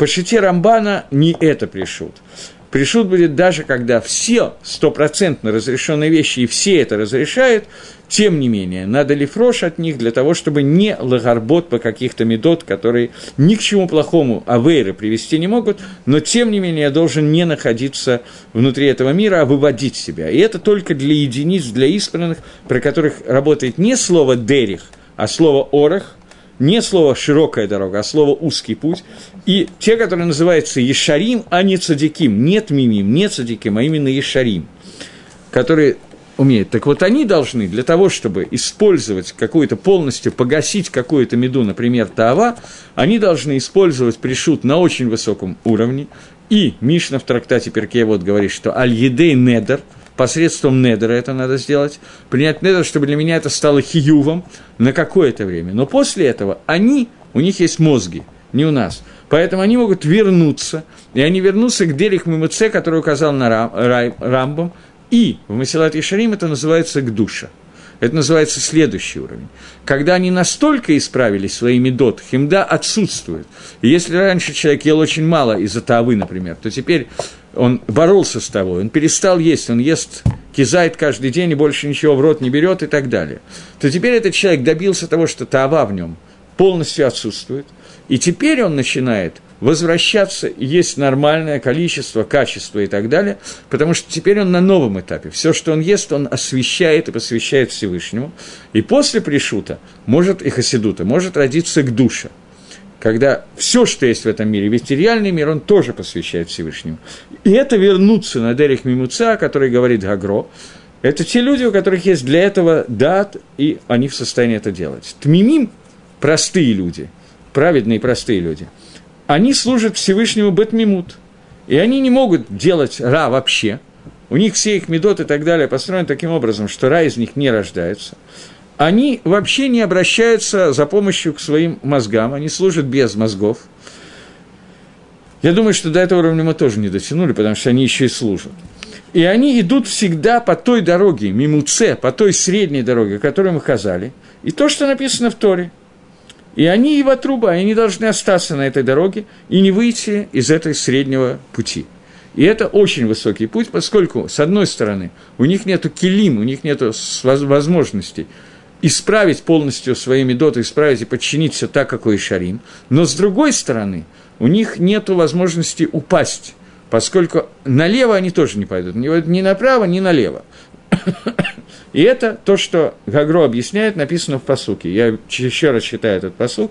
По щите Рамбана не это пришут. Пришут будет даже, когда все стопроцентно разрешенные вещи, и все это разрешают, тем не менее, надо ли фрош от них для того, чтобы не лагарбот по каких-то медот, которые ни к чему плохому авейры привести не могут, но тем не менее я должен не находиться внутри этого мира, а выводить себя. И это только для единиц, для избранных, про которых работает не слово «дерих», а слово «орах», не слово «широкая дорога», а слово «узкий путь». И те, которые называются Ешарим, а не Цадиким, нет Мимим, не Цадиким, а именно Ешарим, которые умеют. Так вот, они должны для того, чтобы использовать какую-то полностью, погасить какую-то меду, например, Таава, они должны использовать пришут на очень высоком уровне. И Мишна в трактате Перкеевод говорит, что «Аль-Едей Недер», посредством недера это надо сделать, принять недер, чтобы для меня это стало хиювом на какое-то время. Но после этого они, у них есть мозги, не у нас. Поэтому они могут вернуться, и они вернутся к Дерих Мимуце, который указал на Рам, Рай, Рамбам, и в Масилат Ишарим это называется Гдуша. Это называется следующий уровень. Когда они настолько исправились своими дот, химда отсутствует. И если раньше человек ел очень мало из-за тавы, например, то теперь он боролся с тобой, он перестал есть, он ест кизайт каждый день и больше ничего в рот не берет и так далее, то теперь этот человек добился того, что тава в нем полностью отсутствует, и теперь он начинает возвращаться есть нормальное количество, качество и так далее, потому что теперь он на новом этапе. Все, что он ест, он освещает и посвящает Всевышнему. И после пришута может и хасидута, может родиться к душе – когда все, что есть в этом мире, весь реальный мир, он тоже посвящает Всевышнему. И это вернуться на Дерих Мимуца, который говорит Гагро, это те люди, у которых есть для этого дат, и они в состоянии это делать. Тмимим – простые люди, праведные простые люди. Они служат Всевышнему Бетмимут, и они не могут делать ра вообще. У них все их медот и так далее построены таким образом, что ра из них не рождается – они вообще не обращаются за помощью к своим мозгам, они служат без мозгов. Я думаю, что до этого уровня мы тоже не дотянули, потому что они еще и служат. И они идут всегда по той дороге, мимуце, по той средней дороге, которую мы сказали, и то, что написано в Торе. И они его труба, они должны остаться на этой дороге и не выйти из этой среднего пути. И это очень высокий путь, поскольку, с одной стороны, у них нет килим, у них нет возможностей исправить полностью свои медоты, исправить и подчинить все так, как у Ишарим. Но с другой стороны, у них нет возможности упасть, поскольку налево они тоже не пойдут, ни направо, ни налево. И это то, что Гагро объясняет, написано в посуке. Я еще раз читаю этот посук.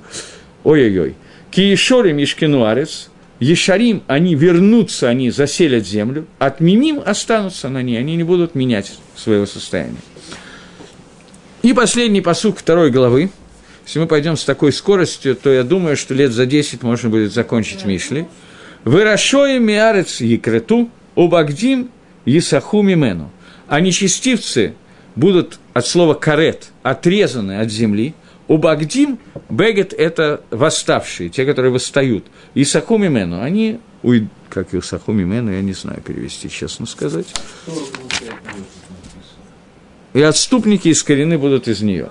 Ой-ой-ой. Киешорим Ишкинуарец, Ешарим, они вернутся, они заселят землю, отменим останутся на ней, они не будут менять своего состояния. И последний посук второй главы. Если мы пойдем с такой скоростью, то я думаю, что лет за 10 можно будет закончить Мишли. «Вырашоем миарец екрету, убагдим есаху мимену». А нечестивцы будут от слова «карет» отрезаны от земли. Убагдим, бегет – это восставшие, те, которые восстают. Исаху мимену, они уйдут, как и Исаху мимену, я не знаю перевести, честно сказать и отступники искорены будут из нее.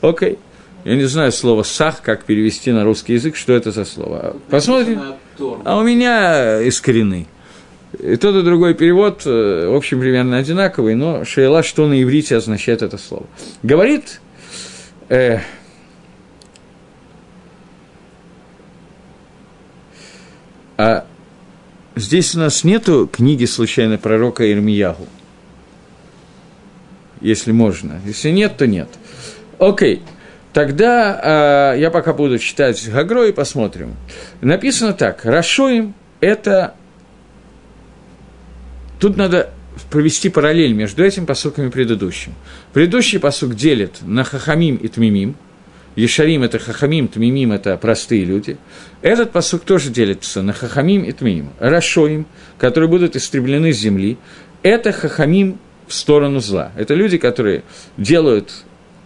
Окей. Я не знаю слово «сах», как перевести на русский язык, что это за слово. Посмотрим. А у меня из коренной. И тот и другой перевод, э, в общем, примерно одинаковый, но шейла, что на иврите означает это слово. Говорит, э, а здесь у нас нету книги случайно пророка Ирмиягу, если можно. Если нет, то нет. Окей. Тогда э, я пока буду читать Гагро и посмотрим. Написано так. Рашоим – это Тут надо провести параллель между этим посуком и предыдущим. Предыдущий посук делит на хахамим и тмимим. Ешарим – это хахамим, тмимим – это простые люди. Этот посук тоже делится на хахамим и тмимим. Рашоим, которые будут истреблены с земли, это хахамим в сторону зла. Это люди, которые делают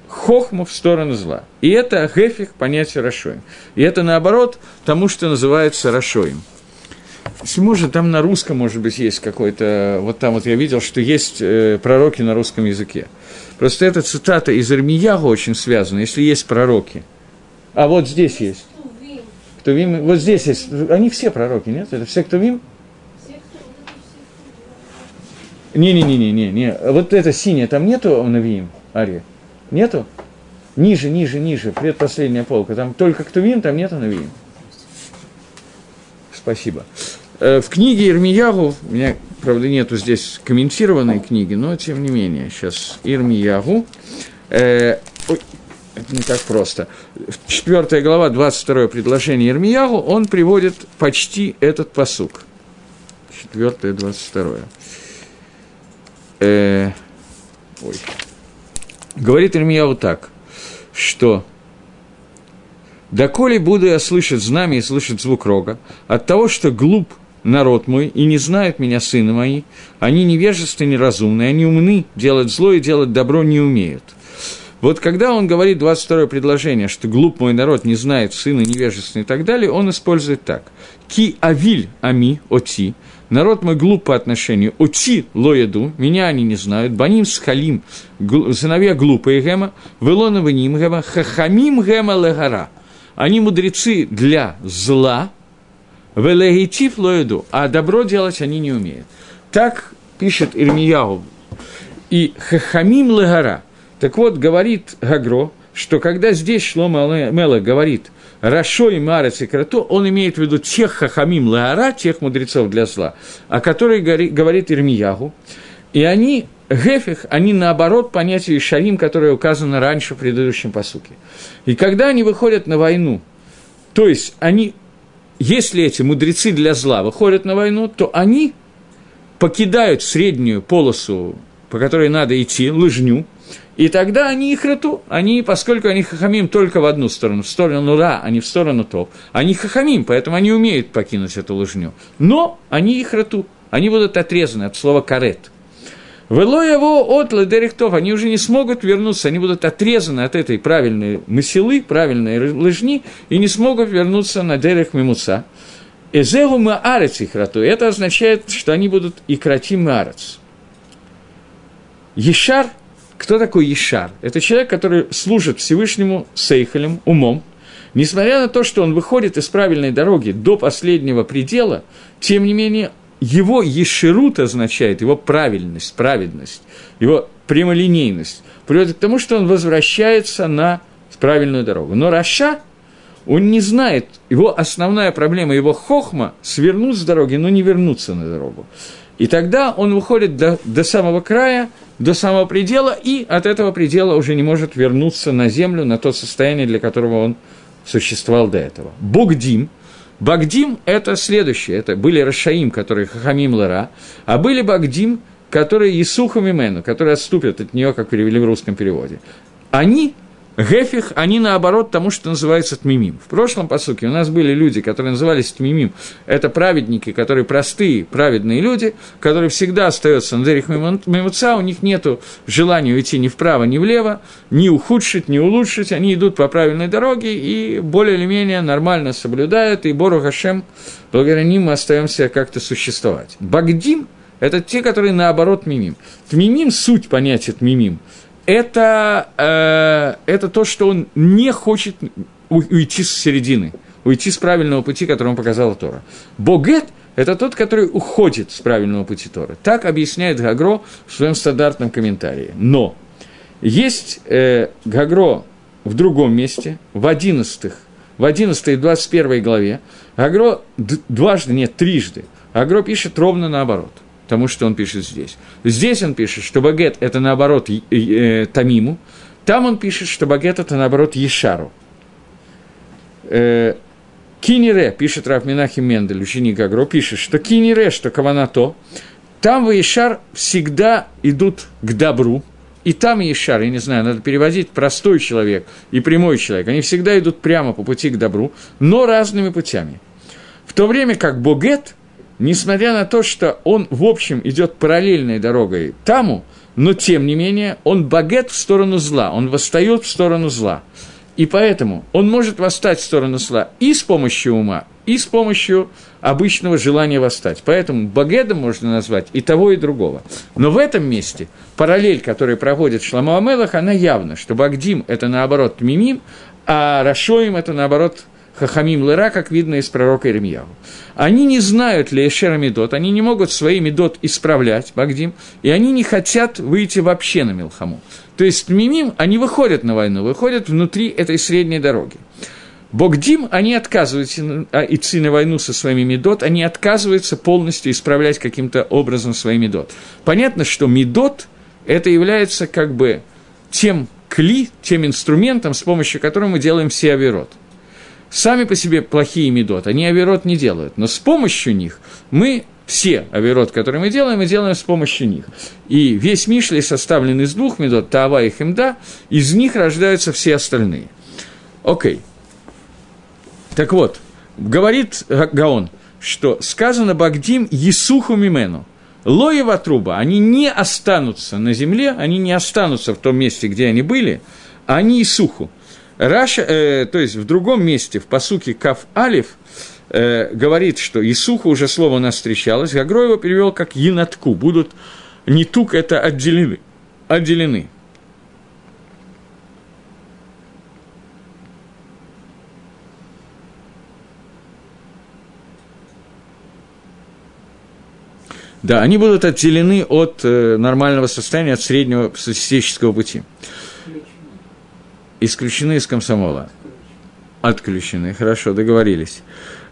хохму в сторону зла. И это гефих понятие Рашоим. И это наоборот тому, что называется Рашоим – можно, там на русском, может быть, есть какой-то... Вот там вот я видел, что есть э, пророки на русском языке. Просто эта цитата из Ирмиягу очень связана, если есть пророки. А вот здесь есть. Кто вим, вот здесь есть. Они все пророки, нет? Это все, кто вим? Не-не-не-не-не. не. Вот это синее, там нету Навиим, Ария? Нету? Ниже, ниже, ниже, предпоследняя полка. Там только кто вим, там нету Навиим. Спасибо. Э, в книге Ирмиягу, у меня, правда, нету здесь комментированной книги, но тем не менее, сейчас Ирмиягу, э, это не так просто. Четвертая глава, 22 предложение Ирмиягу, он приводит почти этот посук. Четвертое, 22. Э, ой. Говорит Ирмиягу так, что «Доколе буду я слышать знамя и слышать звук рога, от того, что глуп народ мой, и не знают меня сыны мои, они невежественны, неразумны, они умны, делать зло и делать добро не умеют». Вот когда он говорит 22 предложение, что глуп мой народ не знает сына, невежественный и так далее, он использует так. «Ки авиль ами оти», народ мой глуп по отношению, оти лоеду, меня они не знают, баним схалим, сыновья глупые гема, велона ним гема, хахамим гема легара. Они мудрецы для зла, Велегитив лоеду, а добро делать они не умеют. Так пишет Ирмияу. И хахамим легара. Так вот, говорит Гагро, что когда здесь Шлома Мела говорит «Рашо и Марец и Крато», он имеет в виду тех хахамим легара, тех мудрецов для зла, о которых говорит Ирмиягу. И они, гефих, они наоборот понятию Шарим, которое указано раньше в предыдущем посуке. И когда они выходят на войну, то есть они если эти мудрецы для зла выходят на войну, то они покидают среднюю полосу, по которой надо идти, лыжню, и тогда они их рту, они, поскольку они хахамим только в одну сторону, в сторону ра, а не в сторону топ, они хахамим, поэтому они умеют покинуть эту лыжню. Но они их рту, они будут отрезаны от слова карет. Вело его от ледерихтов, они уже не смогут вернуться, они будут отрезаны от этой правильной мыселы, правильной лыжни, и не смогут вернуться на дерех мимуца. Эзегу мы арец их рату. Это означает, что они будут и кратим арец. Ешар, кто такой Ешар? Это человек, который служит Всевышнему сейхалем, умом, Несмотря на то, что он выходит из правильной дороги до последнего предела, тем не менее его ешерут означает, его правильность, праведность, его прямолинейность, приводит к тому, что он возвращается на правильную дорогу. Но Раша, он не знает, его основная проблема, его хохма – свернуть с дороги, но не вернуться на дорогу. И тогда он выходит до, до самого края, до самого предела, и от этого предела уже не может вернуться на землю, на то состояние, для которого он существовал до этого. Богдим – Багдим – это следующее. Это были Рашаим, которые Хахамим Лара, а были Багдим, которые Исухам Имену, которые отступят от нее, как перевели в русском переводе. Они Гефих, они наоборот тому, что называется тмимим. В прошлом посуке у нас были люди, которые назывались тмимим. Это праведники, которые простые, праведные люди, которые всегда остаются на дерих мимуца, у них нет желания уйти ни вправо, ни влево, ни ухудшить, ни улучшить. Они идут по правильной дороге и более или менее нормально соблюдают, и Бору Хашем, благодаря ним мы остаемся как-то существовать. Багдим – это те, которые наоборот мимим. Тмимим – суть понятия тмимим – это, э, это то, что он не хочет уйти с середины, уйти с правильного пути, который он показал Тора. Богет – это тот, который уходит с правильного пути Тора. Так объясняет Гагро в своем стандартном комментарии. Но есть э, Гагро в другом месте, в 11, в 11 и 21 главе. Гагро дважды, нет, трижды. Гагро пишет ровно наоборот тому, что он пишет здесь. Здесь он пишет, что багет – это, наоборот, э, Тамиму. Там он пишет, что багет – это, наоборот, Ешару. Э, Кинире, пишет Раф Минахим Мендель, ученик Агро, пишет, что Кинире, что Каванато, там в Ешар всегда идут к добру, и там Ешар, я не знаю, надо переводить простой человек и прямой человек, они всегда идут прямо по пути к добру, но разными путями. В то время как Богет – несмотря на то, что он, в общем, идет параллельной дорогой Таму, но, тем не менее, он багет в сторону зла, он восстает в сторону зла. И поэтому он может восстать в сторону зла и с помощью ума, и с помощью обычного желания восстать. Поэтому багедом можно назвать и того, и другого. Но в этом месте параллель, которую проводит Шламу Амелах, она явна, что Багдим – это, наоборот, Мимим, а Рашоим – это, наоборот, Хахамим Лера, как видно из пророка Ирмияу. Они не знают Лешера Медот, они не могут свои Медот исправлять, Багдим, и они не хотят выйти вообще на Милхаму. То есть Мимим, они выходят на войну, выходят внутри этой средней дороги. Богдим, они отказываются а, идти на войну со своими медот, они отказываются полностью исправлять каким-то образом свои медот. Понятно, что медот – это является как бы тем кли, тем инструментом, с помощью которого мы делаем все авирот сами по себе плохие медот, они авирот не делают, но с помощью них мы все авирот, которые мы делаем, мы делаем с помощью них. И весь Мишли составлен из двух медот, Таава и Хемда, из них рождаются все остальные. Окей. Так вот, говорит Гаон, что сказано Багдим Есуху Мимену. Лоева труба, они не останутся на земле, они не останутся в том месте, где они были, а они Исуху. Раша, э, то есть в другом месте, в посуке Каф Алиф, э, говорит, что Исуху уже слово у нас встречалось, Гагро его перевел как Енатку, будут не тук, это отделены. отделены. Да, они будут отделены от э, нормального состояния, от среднего статистического пути исключены из комсомола. Отключены, хорошо, договорились.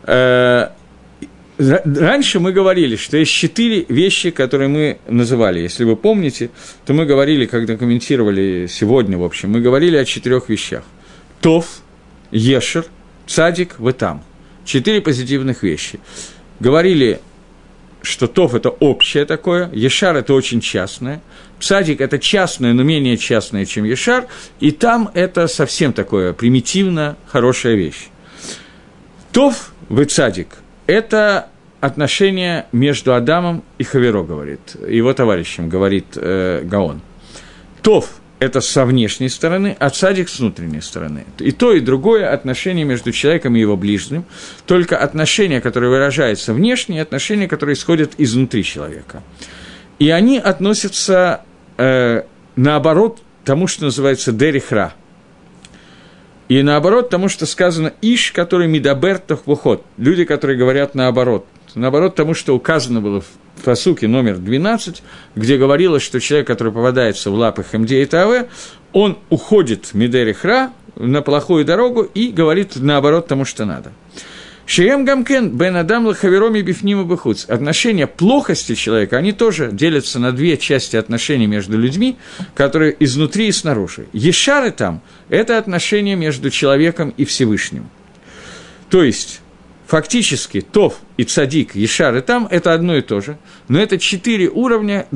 Э, раньше мы говорили, что есть четыре вещи, которые мы называли. Если вы помните, то мы говорили, когда комментировали сегодня, в общем, мы говорили о четырех вещах. Тов, Ешер, Цадик, Ветам. Четыре позитивных вещи. Говорили, что Тов – это общее такое, Ешар – это очень частное, Цадик – это частное, но менее частное, чем Ешар, и там это совсем такое примитивно хорошая вещь. Тов в цадик – это отношение между Адамом и Хаверо, говорит, его товарищем, говорит э, Гаон. Тов – это со внешней стороны, а цадик с внутренней стороны. И то, и другое отношение между человеком и его ближним, только отношение, которое выражается внешне, и отношение, которое исходит изнутри человека. И они относятся э, наоборот тому, что называется дерихра. И наоборот тому, что сказано иш, который медабертов выход. Люди, которые говорят наоборот. Наоборот тому, что указано было в посуке номер 12, где говорилось, что человек, который попадается в лапы Хамде и Таве, он уходит Медерихра на плохую дорогу и говорит наоборот тому, что надо. Шием Гамкен, Бен Адам Лахавероми Бифнима Бахуц. Отношения плохости человека, они тоже делятся на две части отношений между людьми, которые изнутри и снаружи. Ешары там – это отношения между человеком и Всевышним. То есть, фактически Тов и Цадик, Ешар и там – это одно и то же, но это четыре уровня,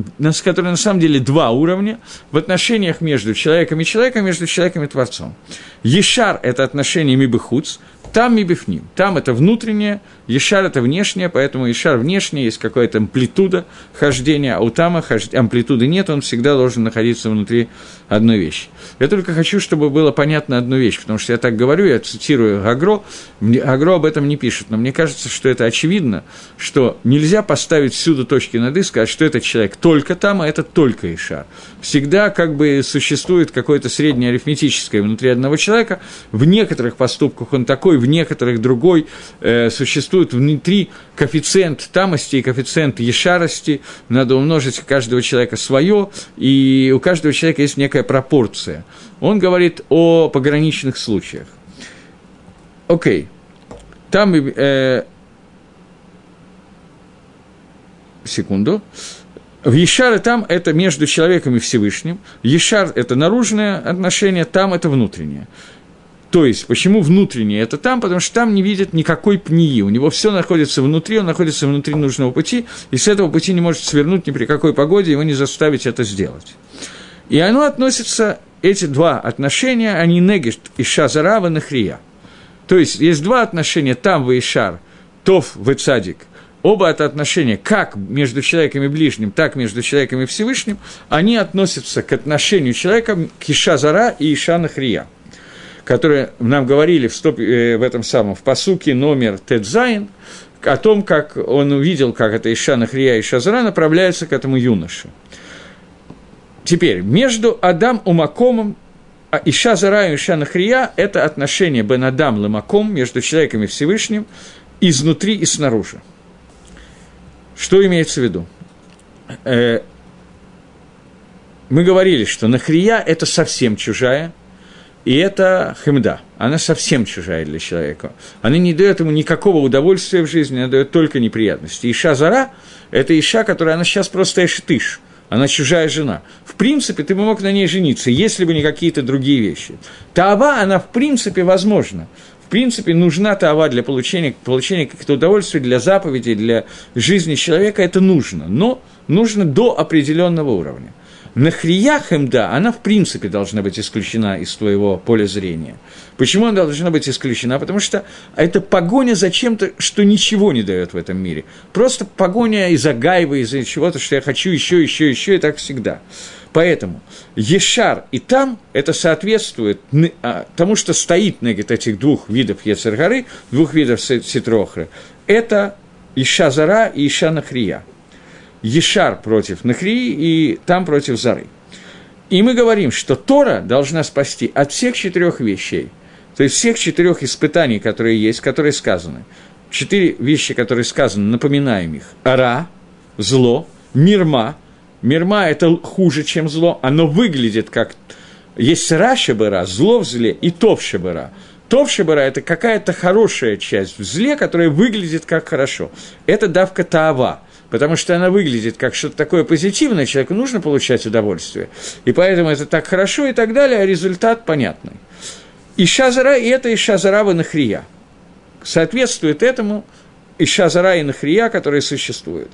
которые на самом деле два уровня в отношениях между человеком и человеком, между человеком и Творцом. Ешар – это отношения Мибыхуц, там мибифним. Там это внутреннее, Ешар – это внешнее, поэтому Ешар внешний, есть какая-то амплитуда хождения, а у Тама амплитуды нет, он всегда должен находиться внутри одной вещи. Я только хочу, чтобы было понятно одну вещь, потому что я так говорю, я цитирую Гагро, Гагро об этом не пишет, но мне кажется, что это очевидно, что нельзя поставить всюду точки над «и», сказать, что этот человек только там, а это только Ишар. Всегда как бы существует какое-то среднее арифметическое внутри одного человека, в некоторых поступках он такой, в некоторых другой, э, существует внутри коэффициент тамости и коэффициент ешарости, надо умножить у каждого человека свое, и у каждого человека есть некая пропорция. Он говорит о пограничных случаях. Окей. Там... Э, секунду. В Ешар и там это между человеком и Всевышним. Ешар – это наружное отношение, там это внутреннее. То есть, почему внутреннее это там? Потому что там не видит никакой пнии. У него все находится внутри, он находится внутри нужного пути, и с этого пути не может свернуть ни при какой погоде, его не заставить это сделать. И оно относится, эти два отношения, они негешт, Иша Зарава, Нахрия. То есть, есть два отношения, там в Ишар, Тов в Цадик. Оба это отношения как между человеком и ближним, так между человеком и Всевышним, они относятся к отношению человека к Иша Зара и Иша Нахрия которые нам говорили в, стоп, э, в этом самом, в посуке номер Тедзайн, о том, как он увидел, как это Иша Нахрия и Шазара направляются к этому юноше. Теперь, между Адам и Макомом, Иша Зара и Иша Нахрия – это отношение Бен Адам Ламаком между человеком и Всевышним изнутри и снаружи. Что имеется в виду? Э, мы говорили, что Нахрия – это совсем чужая – и это хемда. Она совсем чужая для человека. Она не дает ему никакого удовольствия в жизни, она дает только неприятности. Иша Зара – это Иша, которая, она сейчас просто эшетыш. Она чужая жена. В принципе, ты бы мог на ней жениться, если бы не какие-то другие вещи. Таава, она в принципе возможна. В принципе, нужна таава для получения, получения каких-то удовольствий, для заповедей, для жизни человека. Это нужно. Но нужно до определенного уровня. Нахрия хемда, она в принципе должна быть исключена из твоего поля зрения. Почему она должна быть исключена? Потому что это погоня за чем-то, что ничего не дает в этом мире. Просто погоня из-за гайва, из-за чего-то, что я хочу еще, еще, еще, и так всегда. Поэтому Ешар и там это соответствует а, тому, что стоит на этих двух видов Ецергары, двух видов Ситрохры. Это Иша Зара и Иша Нахрия – Ешар против Нахрии и там против Зары. И мы говорим, что Тора должна спасти от всех четырех вещей, то есть всех четырех испытаний, которые есть, которые сказаны. Четыре вещи, которые сказаны, напоминаем их. Ара, зло, мирма. Мирма – это хуже, чем зло, оно выглядит как... Есть ра шабара, зло в зле, и топ шабара. Топ шабара – это какая-то хорошая часть в зле, которая выглядит как хорошо. Это давка таава – потому что она выглядит как что-то такое позитивное, человеку нужно получать удовольствие. И поэтому это так хорошо и так далее, а результат понятный. И Шазара, и это и Шазара и Нахрия. Соответствует этому и Шазара и Нахрия, которые существуют.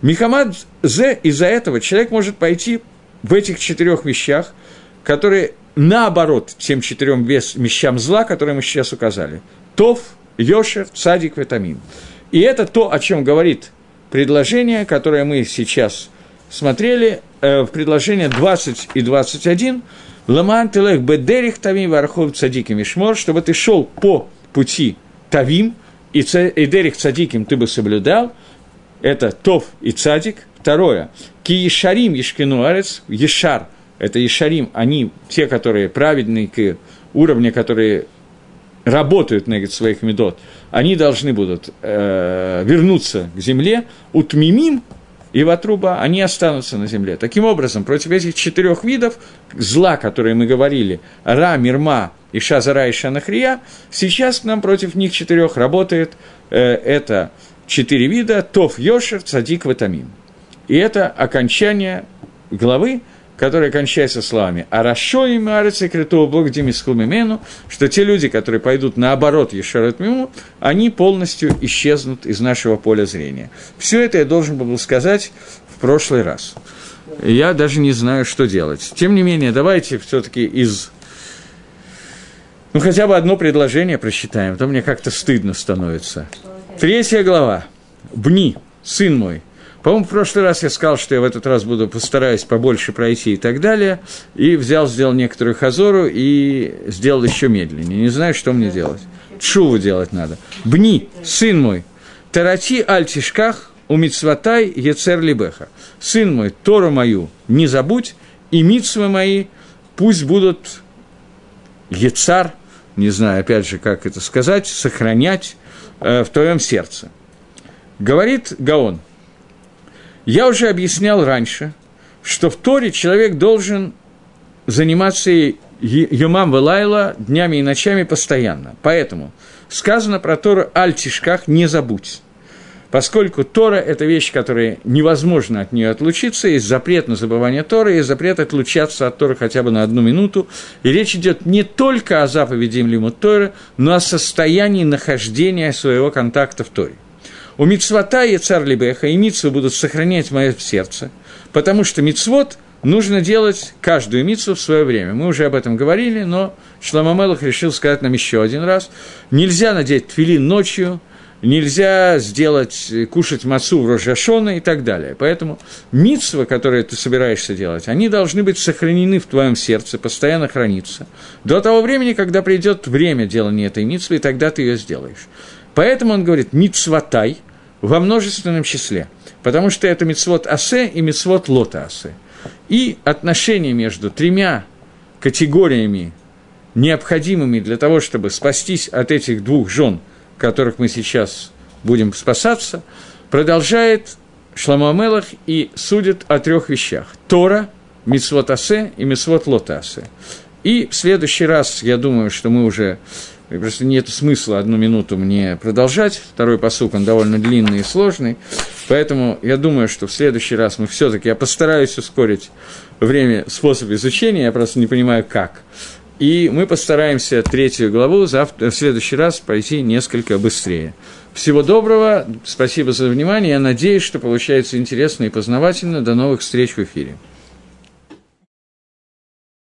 Михамад Зе из-за этого человек может пойти в этих четырех вещах, которые наоборот тем четырем вещам зла, которые мы сейчас указали. Тов, Йошер, Цадик, Витамин. И это то, о чем говорит предложение, которое мы сейчас смотрели, э, предложение 20 и 21, «Ламан телех бедерих тавим вархов цадиким ишмор», чтобы ты шел по пути тавим, и, и дерих цадиким ты бы соблюдал, это тов и цадик. Второе, ки ешарим ешкину арец, ешар, это ешарим, они те, которые праведные, к уровня, которые работают на своих медот, они должны будут э, вернуться к земле, утмимим и ватруба, они останутся на земле. Таким образом, против этих четырех видов зла, которые мы говорили, Ра, Мирма, и Шазара и Шанахрия, сейчас к нам против них четырех работает э, это четыре вида, Тов, Йошер, Цадик, Ватамим. И это окончание главы, которая кончается словами «Арашо им арец критого Бог мимену», что те люди, которые пойдут наоборот Ешарат Миму, они полностью исчезнут из нашего поля зрения. Все это я должен был сказать в прошлый раз. Я даже не знаю, что делать. Тем не менее, давайте все-таки из Ну, хотя бы одно предложение прочитаем, а то мне как-то стыдно становится. Третья глава. «Бни, сын мой». По-моему, в прошлый раз я сказал, что я в этот раз буду постараюсь побольше пройти и так далее. И взял, сделал некоторую хазору и сделал еще медленнее. Не знаю, что мне делать. Чуву делать надо. «Бни, сын мой, тарати альтишках у мицватай ецер либеха». Сын мой, Тору мою не забудь, и мицвы мои пусть будут ецар, не знаю, опять же, как это сказать, сохранять э, в твоем сердце. Говорит Гаон, я уже объяснял раньше, что в Торе человек должен заниматься Юмам Велайла днями и ночами постоянно. Поэтому сказано про Тору «Аль-Тишках» не забудь. Поскольку Тора – это вещь, которая невозможно от нее отлучиться, есть запрет на забывание Торы, есть запрет отлучаться от Торы хотя бы на одну минуту. И речь идет не только о заповеди Лимут Торы, но о состоянии нахождения своего контакта в Торе. У мицвота и царь Либеха и мицвы будут сохранять мое сердце, потому что мицвод нужно делать каждую мицву в свое время. Мы уже об этом говорили, но Шламамелах решил сказать нам еще один раз. Нельзя надеть твилин ночью – нельзя сделать, кушать мацу в Рожашона и так далее. Поэтому митсвы, которые ты собираешься делать, они должны быть сохранены в твоем сердце, постоянно храниться, до того времени, когда придет время делания этой митсвы, и тогда ты ее сделаешь. Поэтому он говорит «митсватай» во множественном числе, потому что это митсвот асе и митсвот лота асе. И отношения между тремя категориями, необходимыми для того, чтобы спастись от этих двух жен – которых мы сейчас будем спасаться, продолжает Шламу Амелах и судит о трех вещах. Тора, Мицвот Асе и Мицвот Лотасе. И в следующий раз, я думаю, что мы уже Просто нет смысла одну минуту мне продолжать. Второй посук, он довольно длинный и сложный. Поэтому я думаю, что в следующий раз мы все-таки, я постараюсь ускорить время, способ изучения, я просто не понимаю, как. И мы постараемся третью главу завтра, в следующий раз пройти несколько быстрее. Всего доброго, спасибо за внимание. Я надеюсь, что получается интересно и познавательно. До новых встреч в эфире.